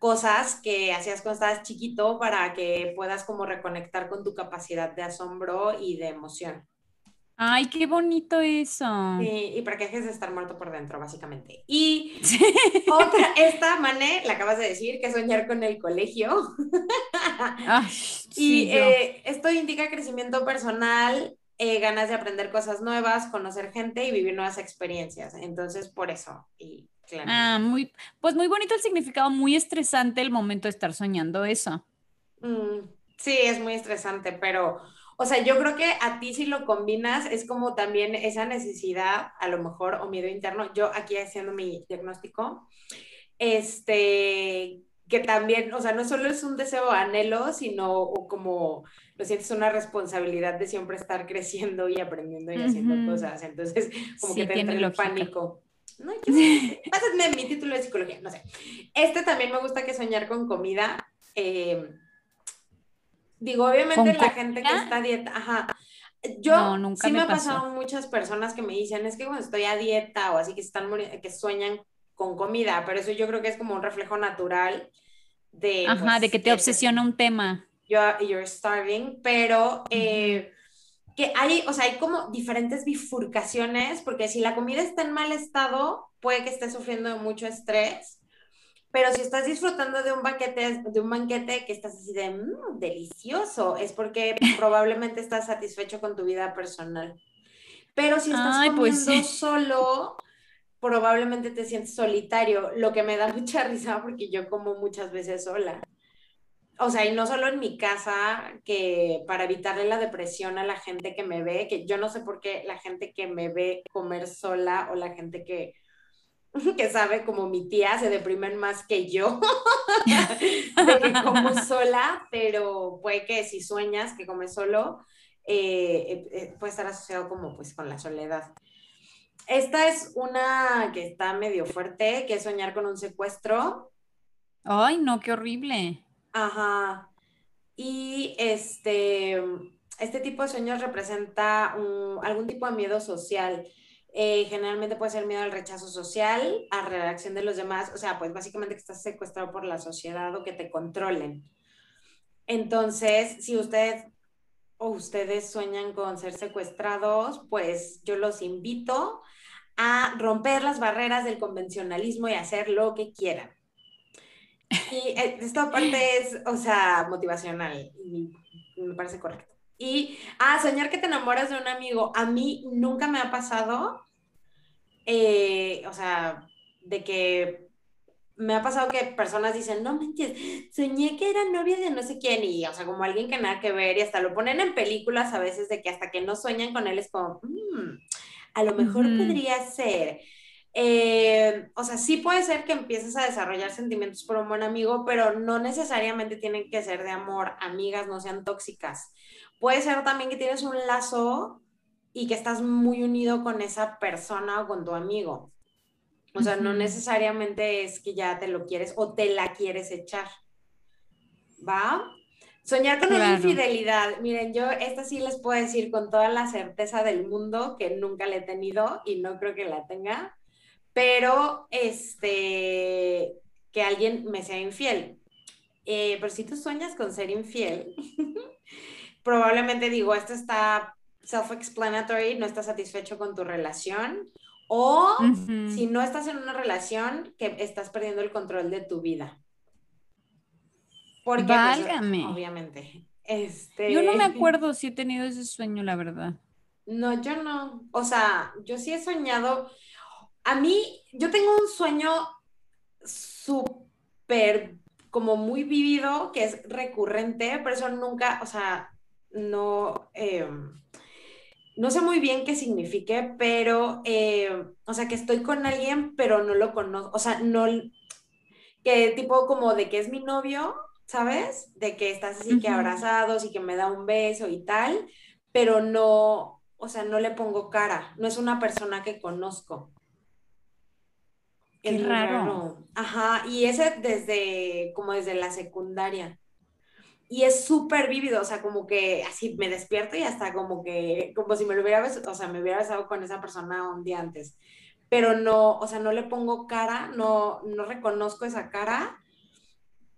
cosas que hacías cuando estabas chiquito para que puedas como reconectar con tu capacidad de asombro y de emoción. Ay, qué bonito eso. Sí, y para que dejes de estar muerto por dentro, básicamente. [laughs] Y otra, esta, Mane, la acabas de decir, que soñar con el colegio. [laughs] y eh, esto indica crecimiento personal, eh, ganas de aprender cosas nuevas, conocer gente y vivir nuevas experiencias. Entonces, por eso. Y claro. Ah, muy, pues muy bonito el significado, muy estresante el momento de estar soñando eso. Mm, sí, es muy estresante, pero o sea, yo creo que a ti si lo combinas es como también esa necesidad, a lo mejor, o miedo interno, yo aquí haciendo mi diagnóstico, este, que también, o sea, no solo es un deseo anhelo, sino como lo sientes una responsabilidad de siempre estar [laughs] creciendo y aprendiendo y haciendo cosas. Entonces, como que te entra el pánico. No, yo, pásenme mi título de psicología, no sé. Este también me gusta que soñar con comida. Eh, Digo, obviamente la gente que está a dieta, ajá. Yo nunca sí me, ha pasado muchas personas que me dicen, es que cuando estoy a dieta o así que están que sueñan con comida, pero eso yo creo que es como un reflejo natural de Ajá, de pues, que te obsesiona un tema. You're, starving, pero eh, que hay, o sea, hay como diferentes bifurcaciones, porque si la comida está en mal estado, puede que esté sufriendo de mucho estrés pero si estás disfrutando de un banquete, de un banquete que estás así de mmm, delicioso, es porque [laughs] probablemente estás satisfecho con tu vida personal. Pero si estás pues comiendo solo, probablemente te sientes solitario, lo que me da mucha risa porque yo como muchas veces sola. O sea, y no solo en mi casa, que para evitarle la depresión a la gente que me ve, que yo no sé por qué la gente que me ve comer sola o la gente que [laughs] que sabe como mi tía se deprimen más que yo [laughs] de que como [laughs] sola, pero puede que si sueñas que comes solo, eh, eh, puede estar asociado como pues con la soledad. Esta es una que está medio fuerte, que es soñar con un secuestro. Ay, no, qué horrible. Ajá. Y este, este tipo de sueños representa algún tipo de miedo social eh, generalmente puede ser miedo al rechazo social, a reacción de los demás, o sea, pues básicamente que estás secuestrado por la sociedad o que te controlen. Entonces, si o ustedes sueñan con ser secuestrados, pues yo los invito a romper las barreras del convencionalismo y hacer lo que quieran. Y eh, esta parte es, o sea, motivacional y me parece correcto. Y, ah, soñar que te enamoras de un amigo. A mí nunca me ha pasado, eh, o sea, de que me ha pasado que personas dicen, no manches, soñé que era novia de no sé quién, y, o sea, como alguien que nada que ver, y hasta lo ponen en películas a veces de que hasta que no sueñan con él es como, mm, a lo mejor podría ser. Eh, o sea, sí puede ser que empieces a desarrollar sentimientos por un buen amigo, pero no necesariamente tienen que ser de amor. Amigas no sean tóxicas. Puede ser también que tienes un lazo y que estás muy unido con esa persona o con tu amigo. O sea, no necesariamente es que ya te lo quieres o te la quieres echar. ¿Va? Soñar con una infidelidad. Miren, yo esta sí les puedo decir con toda la certeza del mundo que nunca la he tenido y no creo que la tenga, pero este, que alguien me sea infiel. Eh, pero si tú sueñas con ser infiel, [laughs] probablemente digo, esto está self-explanatory, no estás satisfecho con tu relación, o si no estás en una relación, que estás perdiendo el control de tu vida. Porque, pues, obviamente. Este... Yo no me [laughs] acuerdo si he tenido ese sueño, la verdad. No, yo no. O sea, yo sí he soñado. A mí, yo tengo un sueño súper, como muy vivido, que es recurrente, pero eso nunca, o sea, no, em, no sé muy bien qué signifique, pero, em, o sea, que estoy con alguien, pero no lo conozco, o sea, no, que tipo como de que es mi novio, ¿sabes? De que estás así que abrazados y que me da un beso y tal, pero no, o sea, no le pongo cara, no es una persona que conozco. Es raro. Ajá, y ese desde, como desde la secundaria y es súper vívido, o sea, como que así me despierto y hasta como que, como si me lo hubiera besado, o sea, me hubiera besado con esa persona un día antes, pero no, o sea, no le pongo cara, no, no reconozco esa cara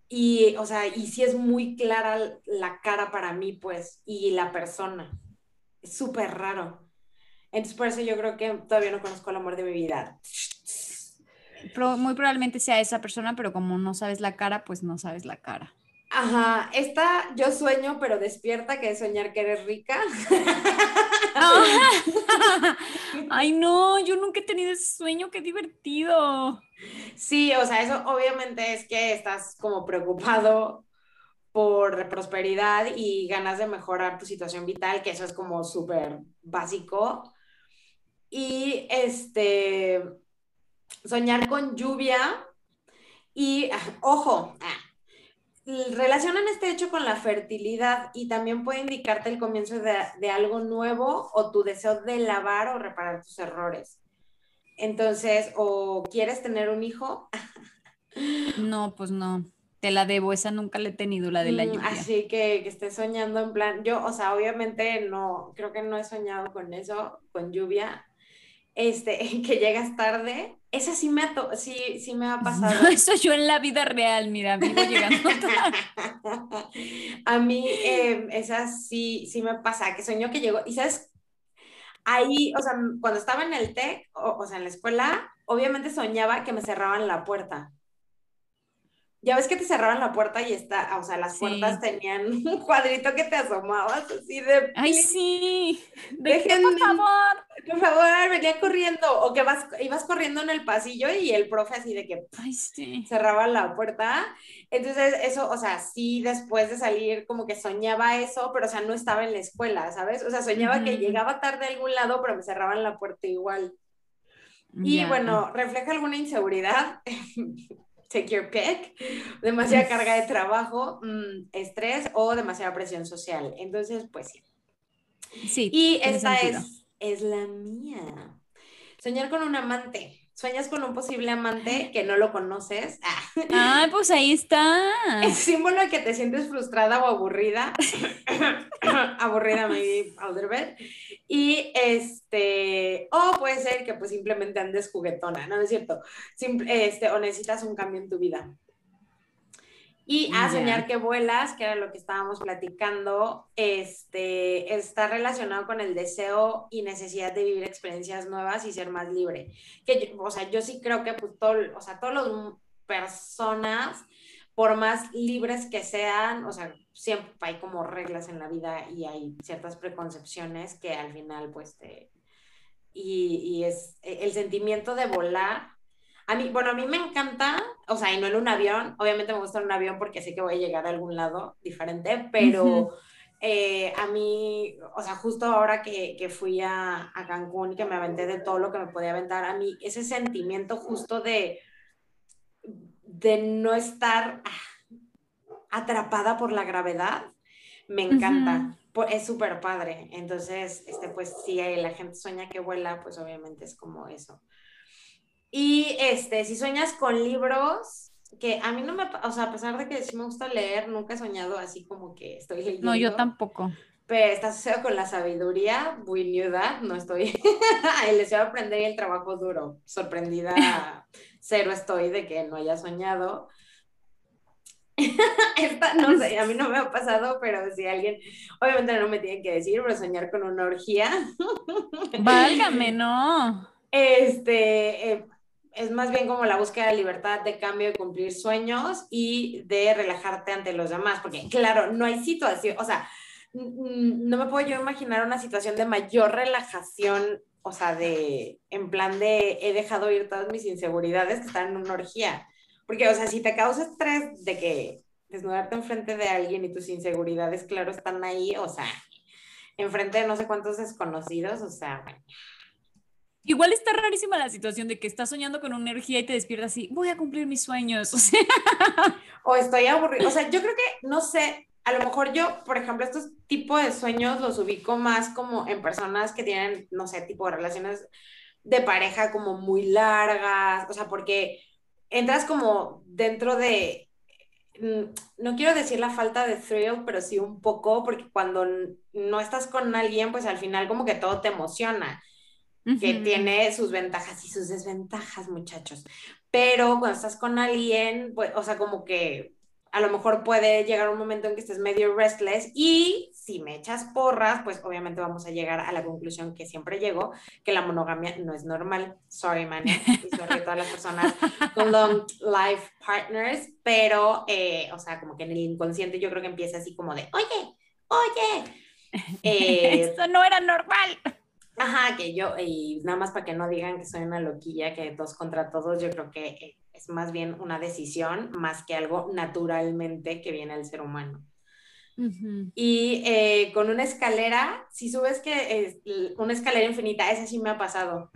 y, o sea, y sí es muy clara la cara para mí, pues, y la persona, es súper raro. Entonces, por eso yo creo que todavía no conozco el amor de mi vida. Muy probablemente sea esa persona, pero como no sabes la cara, pues no sabes la cara. Ajá, esta yo sueño, pero despierta, que es soñar que eres rica. [laughs] Ay, no, yo nunca he tenido ese sueño, qué divertido. Sí, o sea, eso obviamente es que estás como preocupado por prosperidad y ganas de mejorar tu situación vital, que eso es como súper básico. Y este, soñar con lluvia y, [laughs] ojo, ah, relacionan este hecho con la fertilidad y también puede indicarte el comienzo de, algo nuevo o tu deseo de lavar o reparar tus errores. Entonces, o quieres tener un hijo. [laughs] no, pues no. Te la debo, esa nunca la he tenido, la de la mm, lluvia. Así que, que estés soñando en plan, yo, o sea, obviamente no, creo que no he soñado con eso, con lluvia, este, [laughs] que llegas tarde, esa sí me, ha sí, sí me ha pasado. [laughs] eso yo en la vida real, mira, vivo llegando [laughs] A mí, eh, esa sí, sí me pasa, que sueño que llegó, y sabes, ahí, o sea, cuando estaba en el TEC, o, o sea, en la escuela, obviamente soñaba que me cerraban la puerta ya ves que te cerraban la puerta y está, o sea, las puertas tenían [laughs] un cuadrito que te asomabas así de... Ay, sí, dejen, por favor. Por favor, venía corriendo, o que vas, ibas corriendo en el pasillo y el profe así de que Ay, sí. cerraba la puerta. Entonces, eso, o sea, sí, después de salir, como que soñaba eso, pero, o sea, no estaba en la escuela, ¿sabes? O sea, soñaba que llegaba tarde a algún lado, pero me cerraban la puerta igual. Y bueno, refleja alguna inseguridad [laughs] take your pick, demasiada carga de trabajo, mm, estrés o demasiada presión social. Entonces, pues sí. Sí. Y esta es, es la mía. Soñar con un amante. Sueñas con un posible amante que no lo conoces. [laughs] Ah, pues ahí está. Es símbolo de que te sientes frustrada o aburrida. [coughs] aburrida, maybe a little bit. Y este, o puede ser que pues simplemente andes juguetona, ¿no? es cierto? este, o necesitas un cambio en tu vida. Y a soñar que vuelas, que era lo que estábamos platicando, este, está relacionado con el deseo y necesidad de vivir experiencias nuevas y ser más libre. Que o sea, yo sí creo que pues todo, o sea, todas las personas, por más libres que sean, o sea, siempre hay como reglas en la vida y hay ciertas preconcepciones que al final pues te... Y, y es el sentimiento de volar a mí, bueno, a mí me encanta, o sea, y no en un avión, obviamente me gusta un avión porque sé que voy a llegar a algún lado diferente, pero eh, a mí, o sea, justo ahora que, que fui a, a, Cancún y que me aventé de todo lo que me podía aventar, a mí ese sentimiento justo de, de no estar ah, atrapada por la gravedad, me encanta. Es súper padre. Entonces, este, pues si la gente sueña que vuela, pues obviamente es como eso. Y este, si sueñas con libros, que a mí no me, o sea, a pesar de que sí me gusta leer, nunca he soñado así como que estoy leyendo. No, yo tampoco. Pero está asociado con la sabiduría, muy viuda, no estoy. [laughs] el deseo de aprender y el trabajo duro. Sorprendida, [laughs] cero estoy de que no haya soñado. [laughs] Esta, no sé, a mí no me ha pasado, pero si alguien, obviamente no me tiene que decir, pero soñar con una orgía. Válgame, no. Este, eh, es más bien como la búsqueda de libertad, de cambio, de cumplir sueños y de relajarte ante los demás, porque claro, no hay situación, o sea, no me puedo yo imaginar una situación de mayor relajación, o sea, de, en plan de, he dejado ir todas mis inseguridades que están en una orgía, porque, o sea, si te causa estrés de que desnudarte enfrente de alguien y tus inseguridades, claro, están ahí, o sea, enfrente de no sé cuántos desconocidos, o sea. Igual está rarísima la situación de que estás soñando con una energía y te despiertas así, voy a cumplir mis sueños. O, [laughs] estoy aburrido. O sea, yo creo que, no sé, a lo mejor yo, por ejemplo, estos tipos de sueños los ubico más como en personas que tienen, no sé, tipo de relaciones de pareja como muy largas, o sea, porque entras como dentro de, mm, no quiero decir la falta de thrill, pero sí un poco, porque cuando no estás con alguien, pues al final como que todo te emociona que tiene sus ventajas y sus desventajas, muchachos. Pero cuando estás con alguien, pues, o sea, como que a lo mejor puede llegar un momento en que estés medio restless y si me echas porras, pues obviamente vamos a llegar a la conclusión que siempre llego, que la monogamia no es normal. Sorry, man, y sorry a todas las personas con long life partners, pero, eh, o sea, como que en el inconsciente yo creo que empieza así como de, oye, oye. [laughs] Eh, Esto no era normal. Ajá, que yo, y nada más para que no digan que soy una loquilla, que dos contra todos, yo creo que eh, es más bien una decisión más que algo naturalmente que viene al ser humano. Y eh, con una escalera, si subes que es una escalera infinita, esa sí me ha pasado.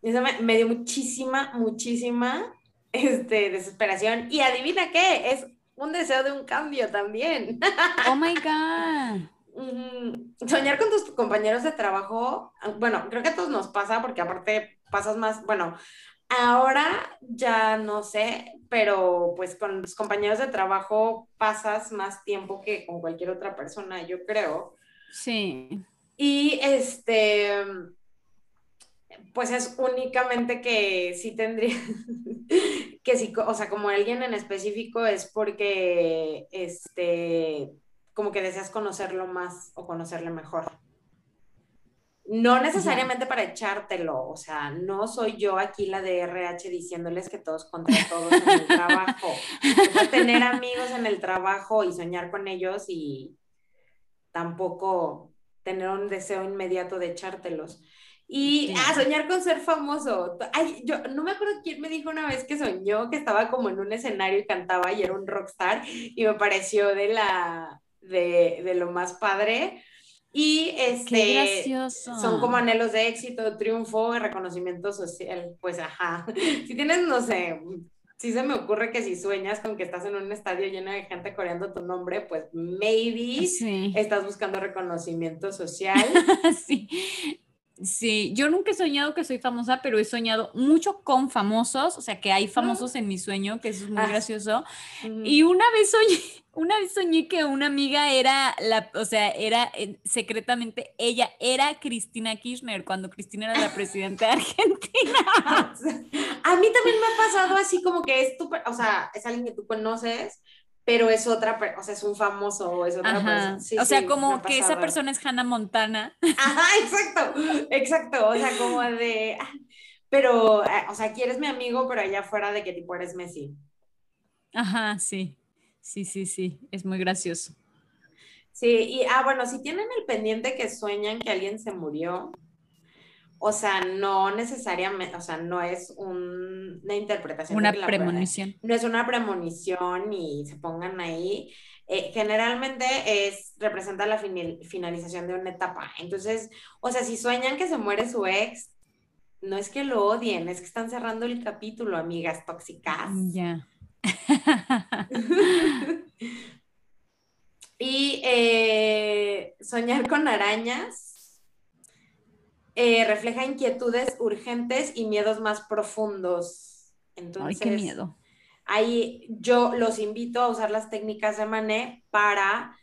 Eso me, dio muchísima, muchísima [laughs] este, desesperación. Y adivina qué, es un deseo de un cambio también. Oh my God. Soñar con tus compañeros de trabajo, bueno, creo que a todos nos pasa porque aparte pasas más, bueno, Ahora ya no sé, pero pues con los compañeros de trabajo pasas más tiempo que con cualquier otra persona, yo creo. Sí. Y este, pues es únicamente que sí tendría, [laughs] que sí, o sea, como alguien en específico es porque, este, como que deseas conocerlo más o conocerle mejor. No necesariamente para echártelo, o sea, no soy yo aquí la de RH diciéndoles que todos contra todos en el trabajo. tener amigos en el trabajo y soñar con ellos y tampoco tener un deseo inmediato de echártelos. Y a ah, soñar con ser famoso. Ay, yo no me acuerdo quién me dijo una vez que soñó que estaba como en un escenario y cantaba y era un rockstar y me pareció de la de, de lo más padre y este, son como anhelos de éxito, triunfo, reconocimiento social. Pues ajá, [laughs] si tienes, no sé, si se me ocurre que si sueñas con que estás en un estadio lleno de gente coreando tu nombre, pues maybe estás buscando reconocimiento social. [laughs] sí. Sí, yo nunca he soñado que soy famosa, pero he soñado mucho con famosos, o sea, que hay famosos en mi sueño, que eso es muy ah. gracioso. Y una vez soñé, [laughs] una vez soñé que una amiga era la, o sea, era eh, secretamente ella era Cristina Kirchner cuando Cristina era la presidenta de Argentina. [laughs] A mí también me ha pasado así como que es tu, o sea, es alguien que tú conoces, pero es otra, o sea, es un famoso o es otra persona. o sea, como que esa persona es Hannah Montana. Ajá, [laughs] exacto, exacto, o sea, como de, ah, pero, eh, o sea, aquí eres mi amigo, pero allá fuera de que tipo eres Messi. Ajá, sí. Sí, sí, sí, es muy gracioso. Sí, y ah, bueno, si tienen el pendiente que sueñan que alguien se murió, o sea, no necesariamente, o sea, no es una interpretación. Una premonición. no es una premonición y se pongan ahí. Eh, generalmente es, representa la finalización de una etapa. Entonces, o sea, si sueñan que se muere su ex, no es que lo odien, es que están cerrando el capítulo, amigas tóxicas. Ya. [laughs] y eh, soñar con arañas eh, refleja inquietudes urgentes y miedos más profundos. Entonces, Ay, qué miedo. Ahí yo los invito a usar las técnicas de Mané para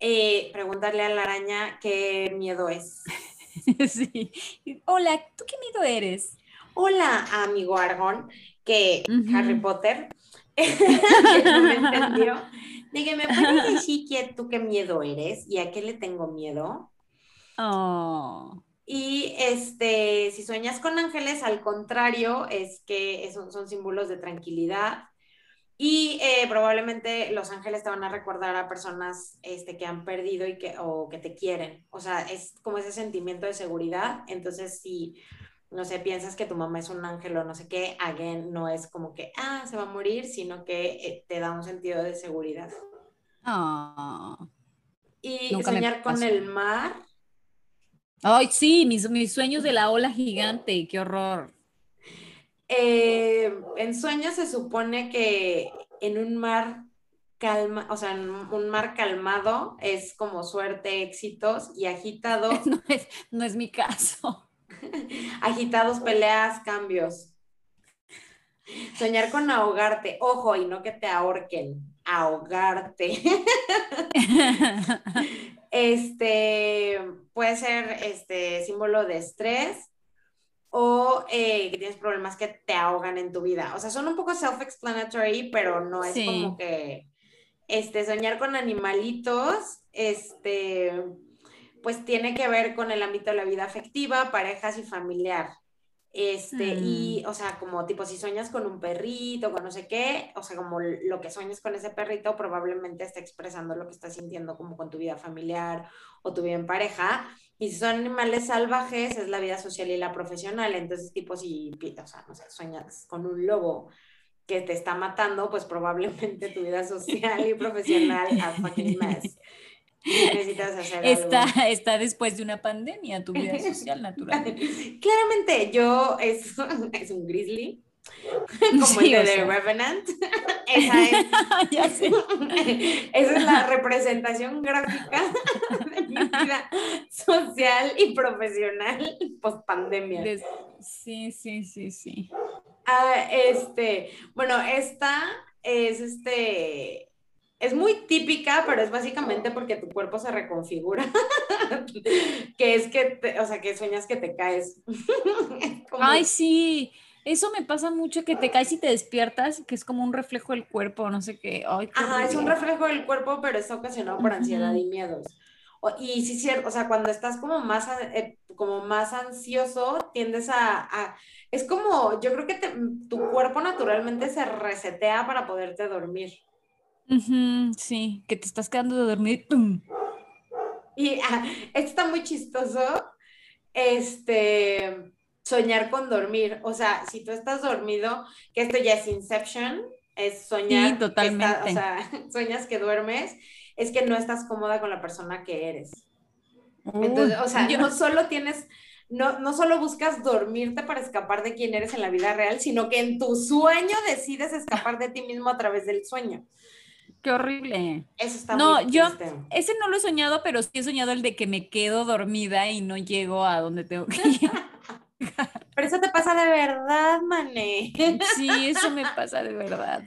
eh, preguntarle a la araña qué miedo es. [laughs] Sí. Hola, ¿tú qué miedo eres? Hola, amigo Argon, que Harry Potter [laughs] no me entendió. ¿me puedes [laughs] decir que tú qué miedo eres y a qué le tengo miedo? Oh. Y este, si sueñas con ángeles, al contrario, es que son, son símbolos de tranquilidad. Y eh, probablemente los ángeles te van a recordar a personas este, que han perdido y que, o que te quieren. O sea, es como ese sentimiento de seguridad. Entonces, si no sé, piensas que tu mamá es un ángel o no sé qué, again, no es como que, ah, se va a morir, sino que eh, te da un sentido de seguridad. Ah. Y soñar con el mar. Ay, sí, mis, mis, sueños de la ola gigante, qué horror. Eh, en sueños se supone que en un mar calma, o sea, en un mar calmado es como suerte, éxitos y agitado. [laughs] No es, no es mi caso. [laughs] Agitados, peleas, cambios. Soñar con ahogarte, ojo, y no que te ahorquen, ahogarte. [laughs] este puede ser este símbolo de estrés o eh, que tienes problemas que te ahogan en tu vida. O sea, son un poco self-explanatory, pero no es como que este, soñar con animalitos, este, pues tiene que ver con el ámbito de la vida afectiva, parejas y familiar. Este, y, mm. o sea, como tipo, si sueñas con un perrito, con no sé qué, o sea, como lo que sueñas con ese perrito probablemente está expresando lo que estás sintiendo como con tu vida familiar o tu vida en pareja. Y si son animales salvajes, es la vida social y la profesional. Entonces, tipo, si, o sea, no sé, sueñas con un lobo que te está matando, pues probablemente tu vida social y profesional [laughs] a fucking mess. Necesitas hacer está, [laughs] Está después de una pandemia, tu vida social [laughs] natural. Claramente, yo es, [laughs] es un grizzly, como el de The Revenant. Esa es, esa es la representación gráfica de mi vida social y profesional post pandemia. Sí, sí, sí, sí. Ah, este, bueno, esta es este es muy típica, pero es básicamente porque tu cuerpo se reconfigura. [laughs] que es que, o sea, que sueñas que te caes. [laughs] Ay, sí. Eso me pasa mucho que te caes y te despiertas, que es como un reflejo del cuerpo, no sé qué. Ajá, es un reflejo del cuerpo, pero está ocasionado por ansiedad y miedos. y sí, cierto, o sea, cuando estás como más, eh, como más ansioso, tiendes a, Es como, yo creo que tu cuerpo naturalmente se resetea para poderte dormir sí, que te estás quedando de dormir. Y ah, esto está muy chistoso. Este, soñar con dormir. O sea, si tú estás dormido, que esto ya es Inception, es soñar. totalmente. o sea, [laughs] sueñas que duermes, es que no estás cómoda con la persona que eres. Entonces, o sea, no solo tienes, no, no solo buscas dormirte para escapar de quién eres en la vida real, sino que en tu sueño decides escapar de ti mismo a través del sueño. Qué horrible. Eso está No, yo ese no lo he soñado, pero sí he soñado el de que me quedo dormida y no llego a donde tengo que [laughs] ir. pero eso te pasa de verdad, mané. Sí, eso me pasa de verdad.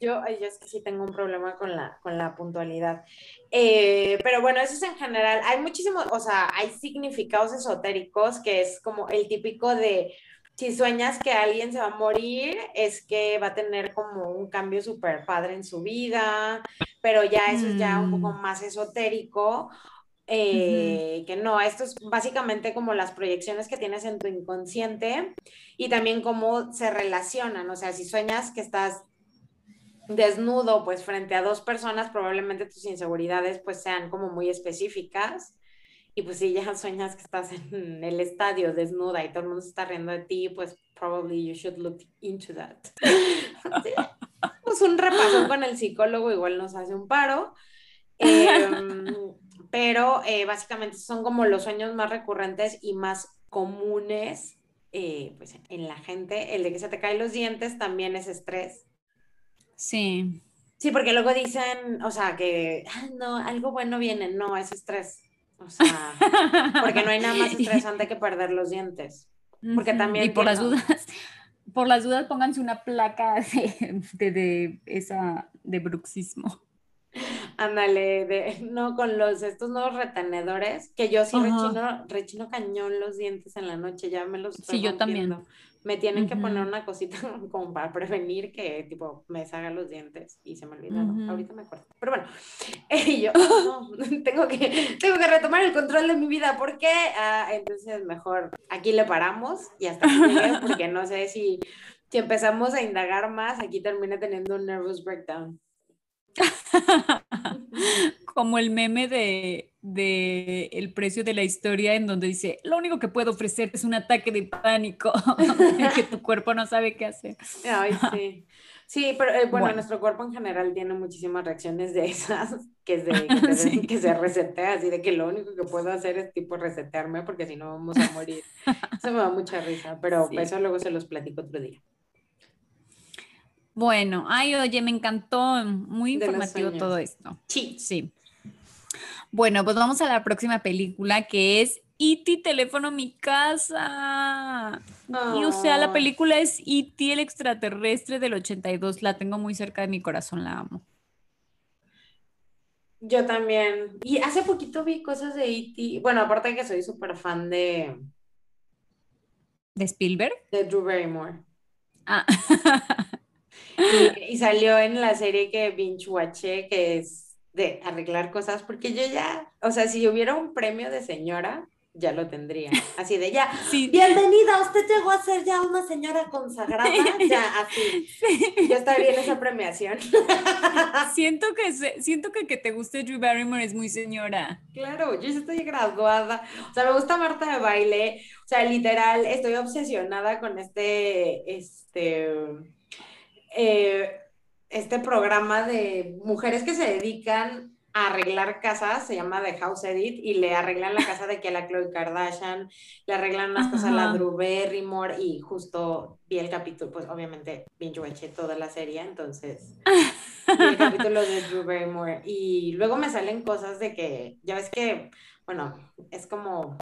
Yo, yo es que sí tengo un problema con la, con la puntualidad. Eh, pero bueno, eso es en general. Hay muchísimos, o sea, hay significados esotéricos que es como el típico de si sueñas que alguien se va a morir, es que va a tener como un cambio súper padre en su vida, pero ya eso es ya un poco mm. más esotérico. Eh, que no, esto es básicamente como las proyecciones que tienes en tu inconsciente y también cómo se relacionan, o sea, si sueñas que estás desnudo pues frente a dos personas, probablemente tus inseguridades pues sean como muy específicas y pues si ya sueñas que estás en el estadio desnuda y todo el mundo se está riendo de ti, pues probably you should look into that. [laughs] Pues un repaso con el psicólogo igual nos hace un paro. Em, [laughs] pero eh, básicamente son como los sueños más recurrentes y más comunes eh, pues en la gente. El de que se te caen los dientes también es estrés. Sí. Sí, porque luego dicen, o sea, que no, algo bueno viene, no, es estrés. O sea, porque no hay nada más [laughs] estresante que perder los dientes. Porque también. Y por las dudas, [laughs] por las dudas, pónganse una placa [laughs] de, de, esa de bruxismo. Ándale, de, no, con los, estos nuevos retenedores, que yo sí rechino, rechino cañón los dientes en la noche, ya me los Sí, yo también me tienen que poner una cosita [laughs] como para prevenir que tipo me salgan los dientes y se me olvidaron. Ahorita me acuerdo. Pero bueno, [laughs] y yo no, [laughs] tengo, que, tengo que retomar el control de mi vida. ¿Por qué? Ah, entonces mejor aquí le paramos y hasta aquí porque no sé si, si empezamos a indagar más, aquí termina teniendo un nervous breakdown. Como el meme de, de, el precio de la historia en donde dice, lo único que puedo ofrecer es un ataque de pánico, [laughs] que tu cuerpo no sabe qué hacer. Ay, sí. Sí, pero eh, bueno, nuestro cuerpo en general tiene muchísimas reacciones de esas, que, es de, [laughs] que, se resetea, así de que lo único que puedo hacer es tipo resetearme porque si no vamos a morir. [laughs] Eso me da mucha risa, pero eso luego se los platico otro día. Bueno, ay, oye, me encantó, muy informativo todo esto. Sí. Sí. Bueno, pues vamos a la próxima película que es E.T. Teléfono Mi Casa. Y o sea, la película es E.T. el extraterrestre del 82. La tengo muy cerca de mi corazón, la amo. Yo también. Y hace poquito vi cosas de E.T. Bueno, aparte de que soy súper fan de. ¿De Spielberg? De Drew Barrymore. Ah. [laughs] y, salió en la serie que binge watché, que es de arreglar cosas, porque yo ya, o sea, si hubiera un premio de señora, ya lo tendría. [laughs] Así de ya. Sí. Bienvenida, usted llegó a ser ya una señora consagrada. [laughs] Ya, así. Ya está bien esa premiación. [laughs] Siento que siento que que te guste Drew Barrymore es muy señora. Claro, yo estoy graduada. O sea, me gusta Marta de baile. O sea, literal, estoy obsesionada con este, este, eh, este programa de mujeres que se dedican arreglar casas, se llama The House Edit, y le arreglan la casa de que a la Chloe Kardashian, le arreglan las cosas a la Drew Barrymore, y justo vi el capítulo, pues obviamente binge watché toda la serie, entonces vi el capítulo de Drew Barrymore, y luego me salen cosas de que, ya ves que, bueno, es como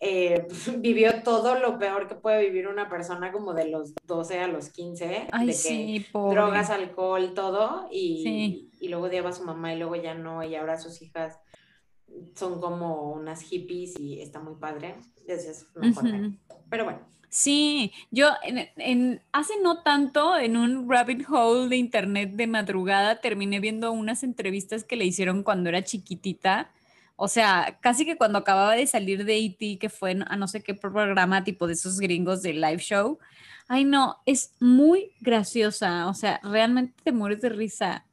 eh, vivió todo lo peor que puede vivir una persona como de los 12 a los 15, de que drogas, alcohol, todo, y, y, luego odiaba a su mamá y luego ya no, y ahora sus hijas son como unas hippies y está muy padre. es Pero bueno. Sí, yo en, hace no tanto en un rabbit hole de internet de madrugada terminé viendo unas entrevistas que le hicieron cuando era chiquitita o sea, casi que cuando acababa de salir de E.T., que fue a no sé qué programa tipo de esos gringos de live show, ay no, es muy graciosa. O sea, realmente te mueres de risa.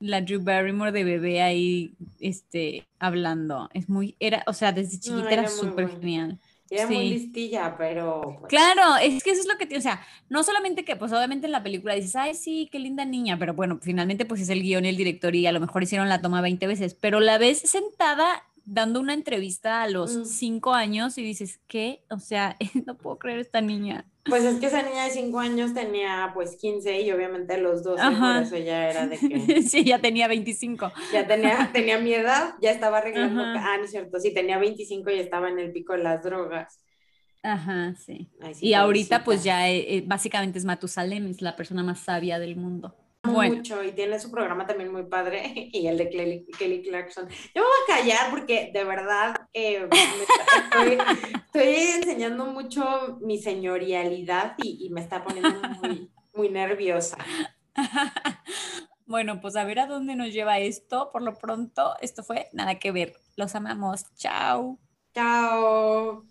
La Drew Barrymore de bebé ahí, este, hablando. Es muy, era, o sea, desde chiquita era súper genial. Era muy listilla, pero... Pues. Claro, es que eso es lo que, o sea, no solamente que, pues obviamente en la película dices, ay, sí, qué linda niña, pero bueno, finalmente pues es el guion y el director y a lo mejor hicieron la toma 20 veces, pero la ves sentada dando una entrevista a los 5 mm. años y dices, ¿qué? O sea, [laughs] no puedo creer esta niña. Pues es que esa niña de 5 años tenía pues 15 y obviamente los 12, por eso ya era de que... [laughs] sí, ya tenía 25. Ya tenía, tenía mi edad, ya estaba arreglando... Ah, no es cierto, sí, tenía 25 y estaba en el pico de las drogas. Ajá, sí. y ahorita pues ya eh, eh, básicamente es Matusalem, es la persona más sabia del mundo mucho y tiene su programa también muy padre [laughs] y el de Kelly, Clarkson. Yo me voy a callar porque de verdad eh, estoy, enseñando mucho mi señorialidad y, me está poniendo muy, muy nerviosa. [laughs] Bueno, pues a ver a dónde nos lleva esto. Por lo pronto, esto fue nada que ver. Los amamos. Chao. Chao.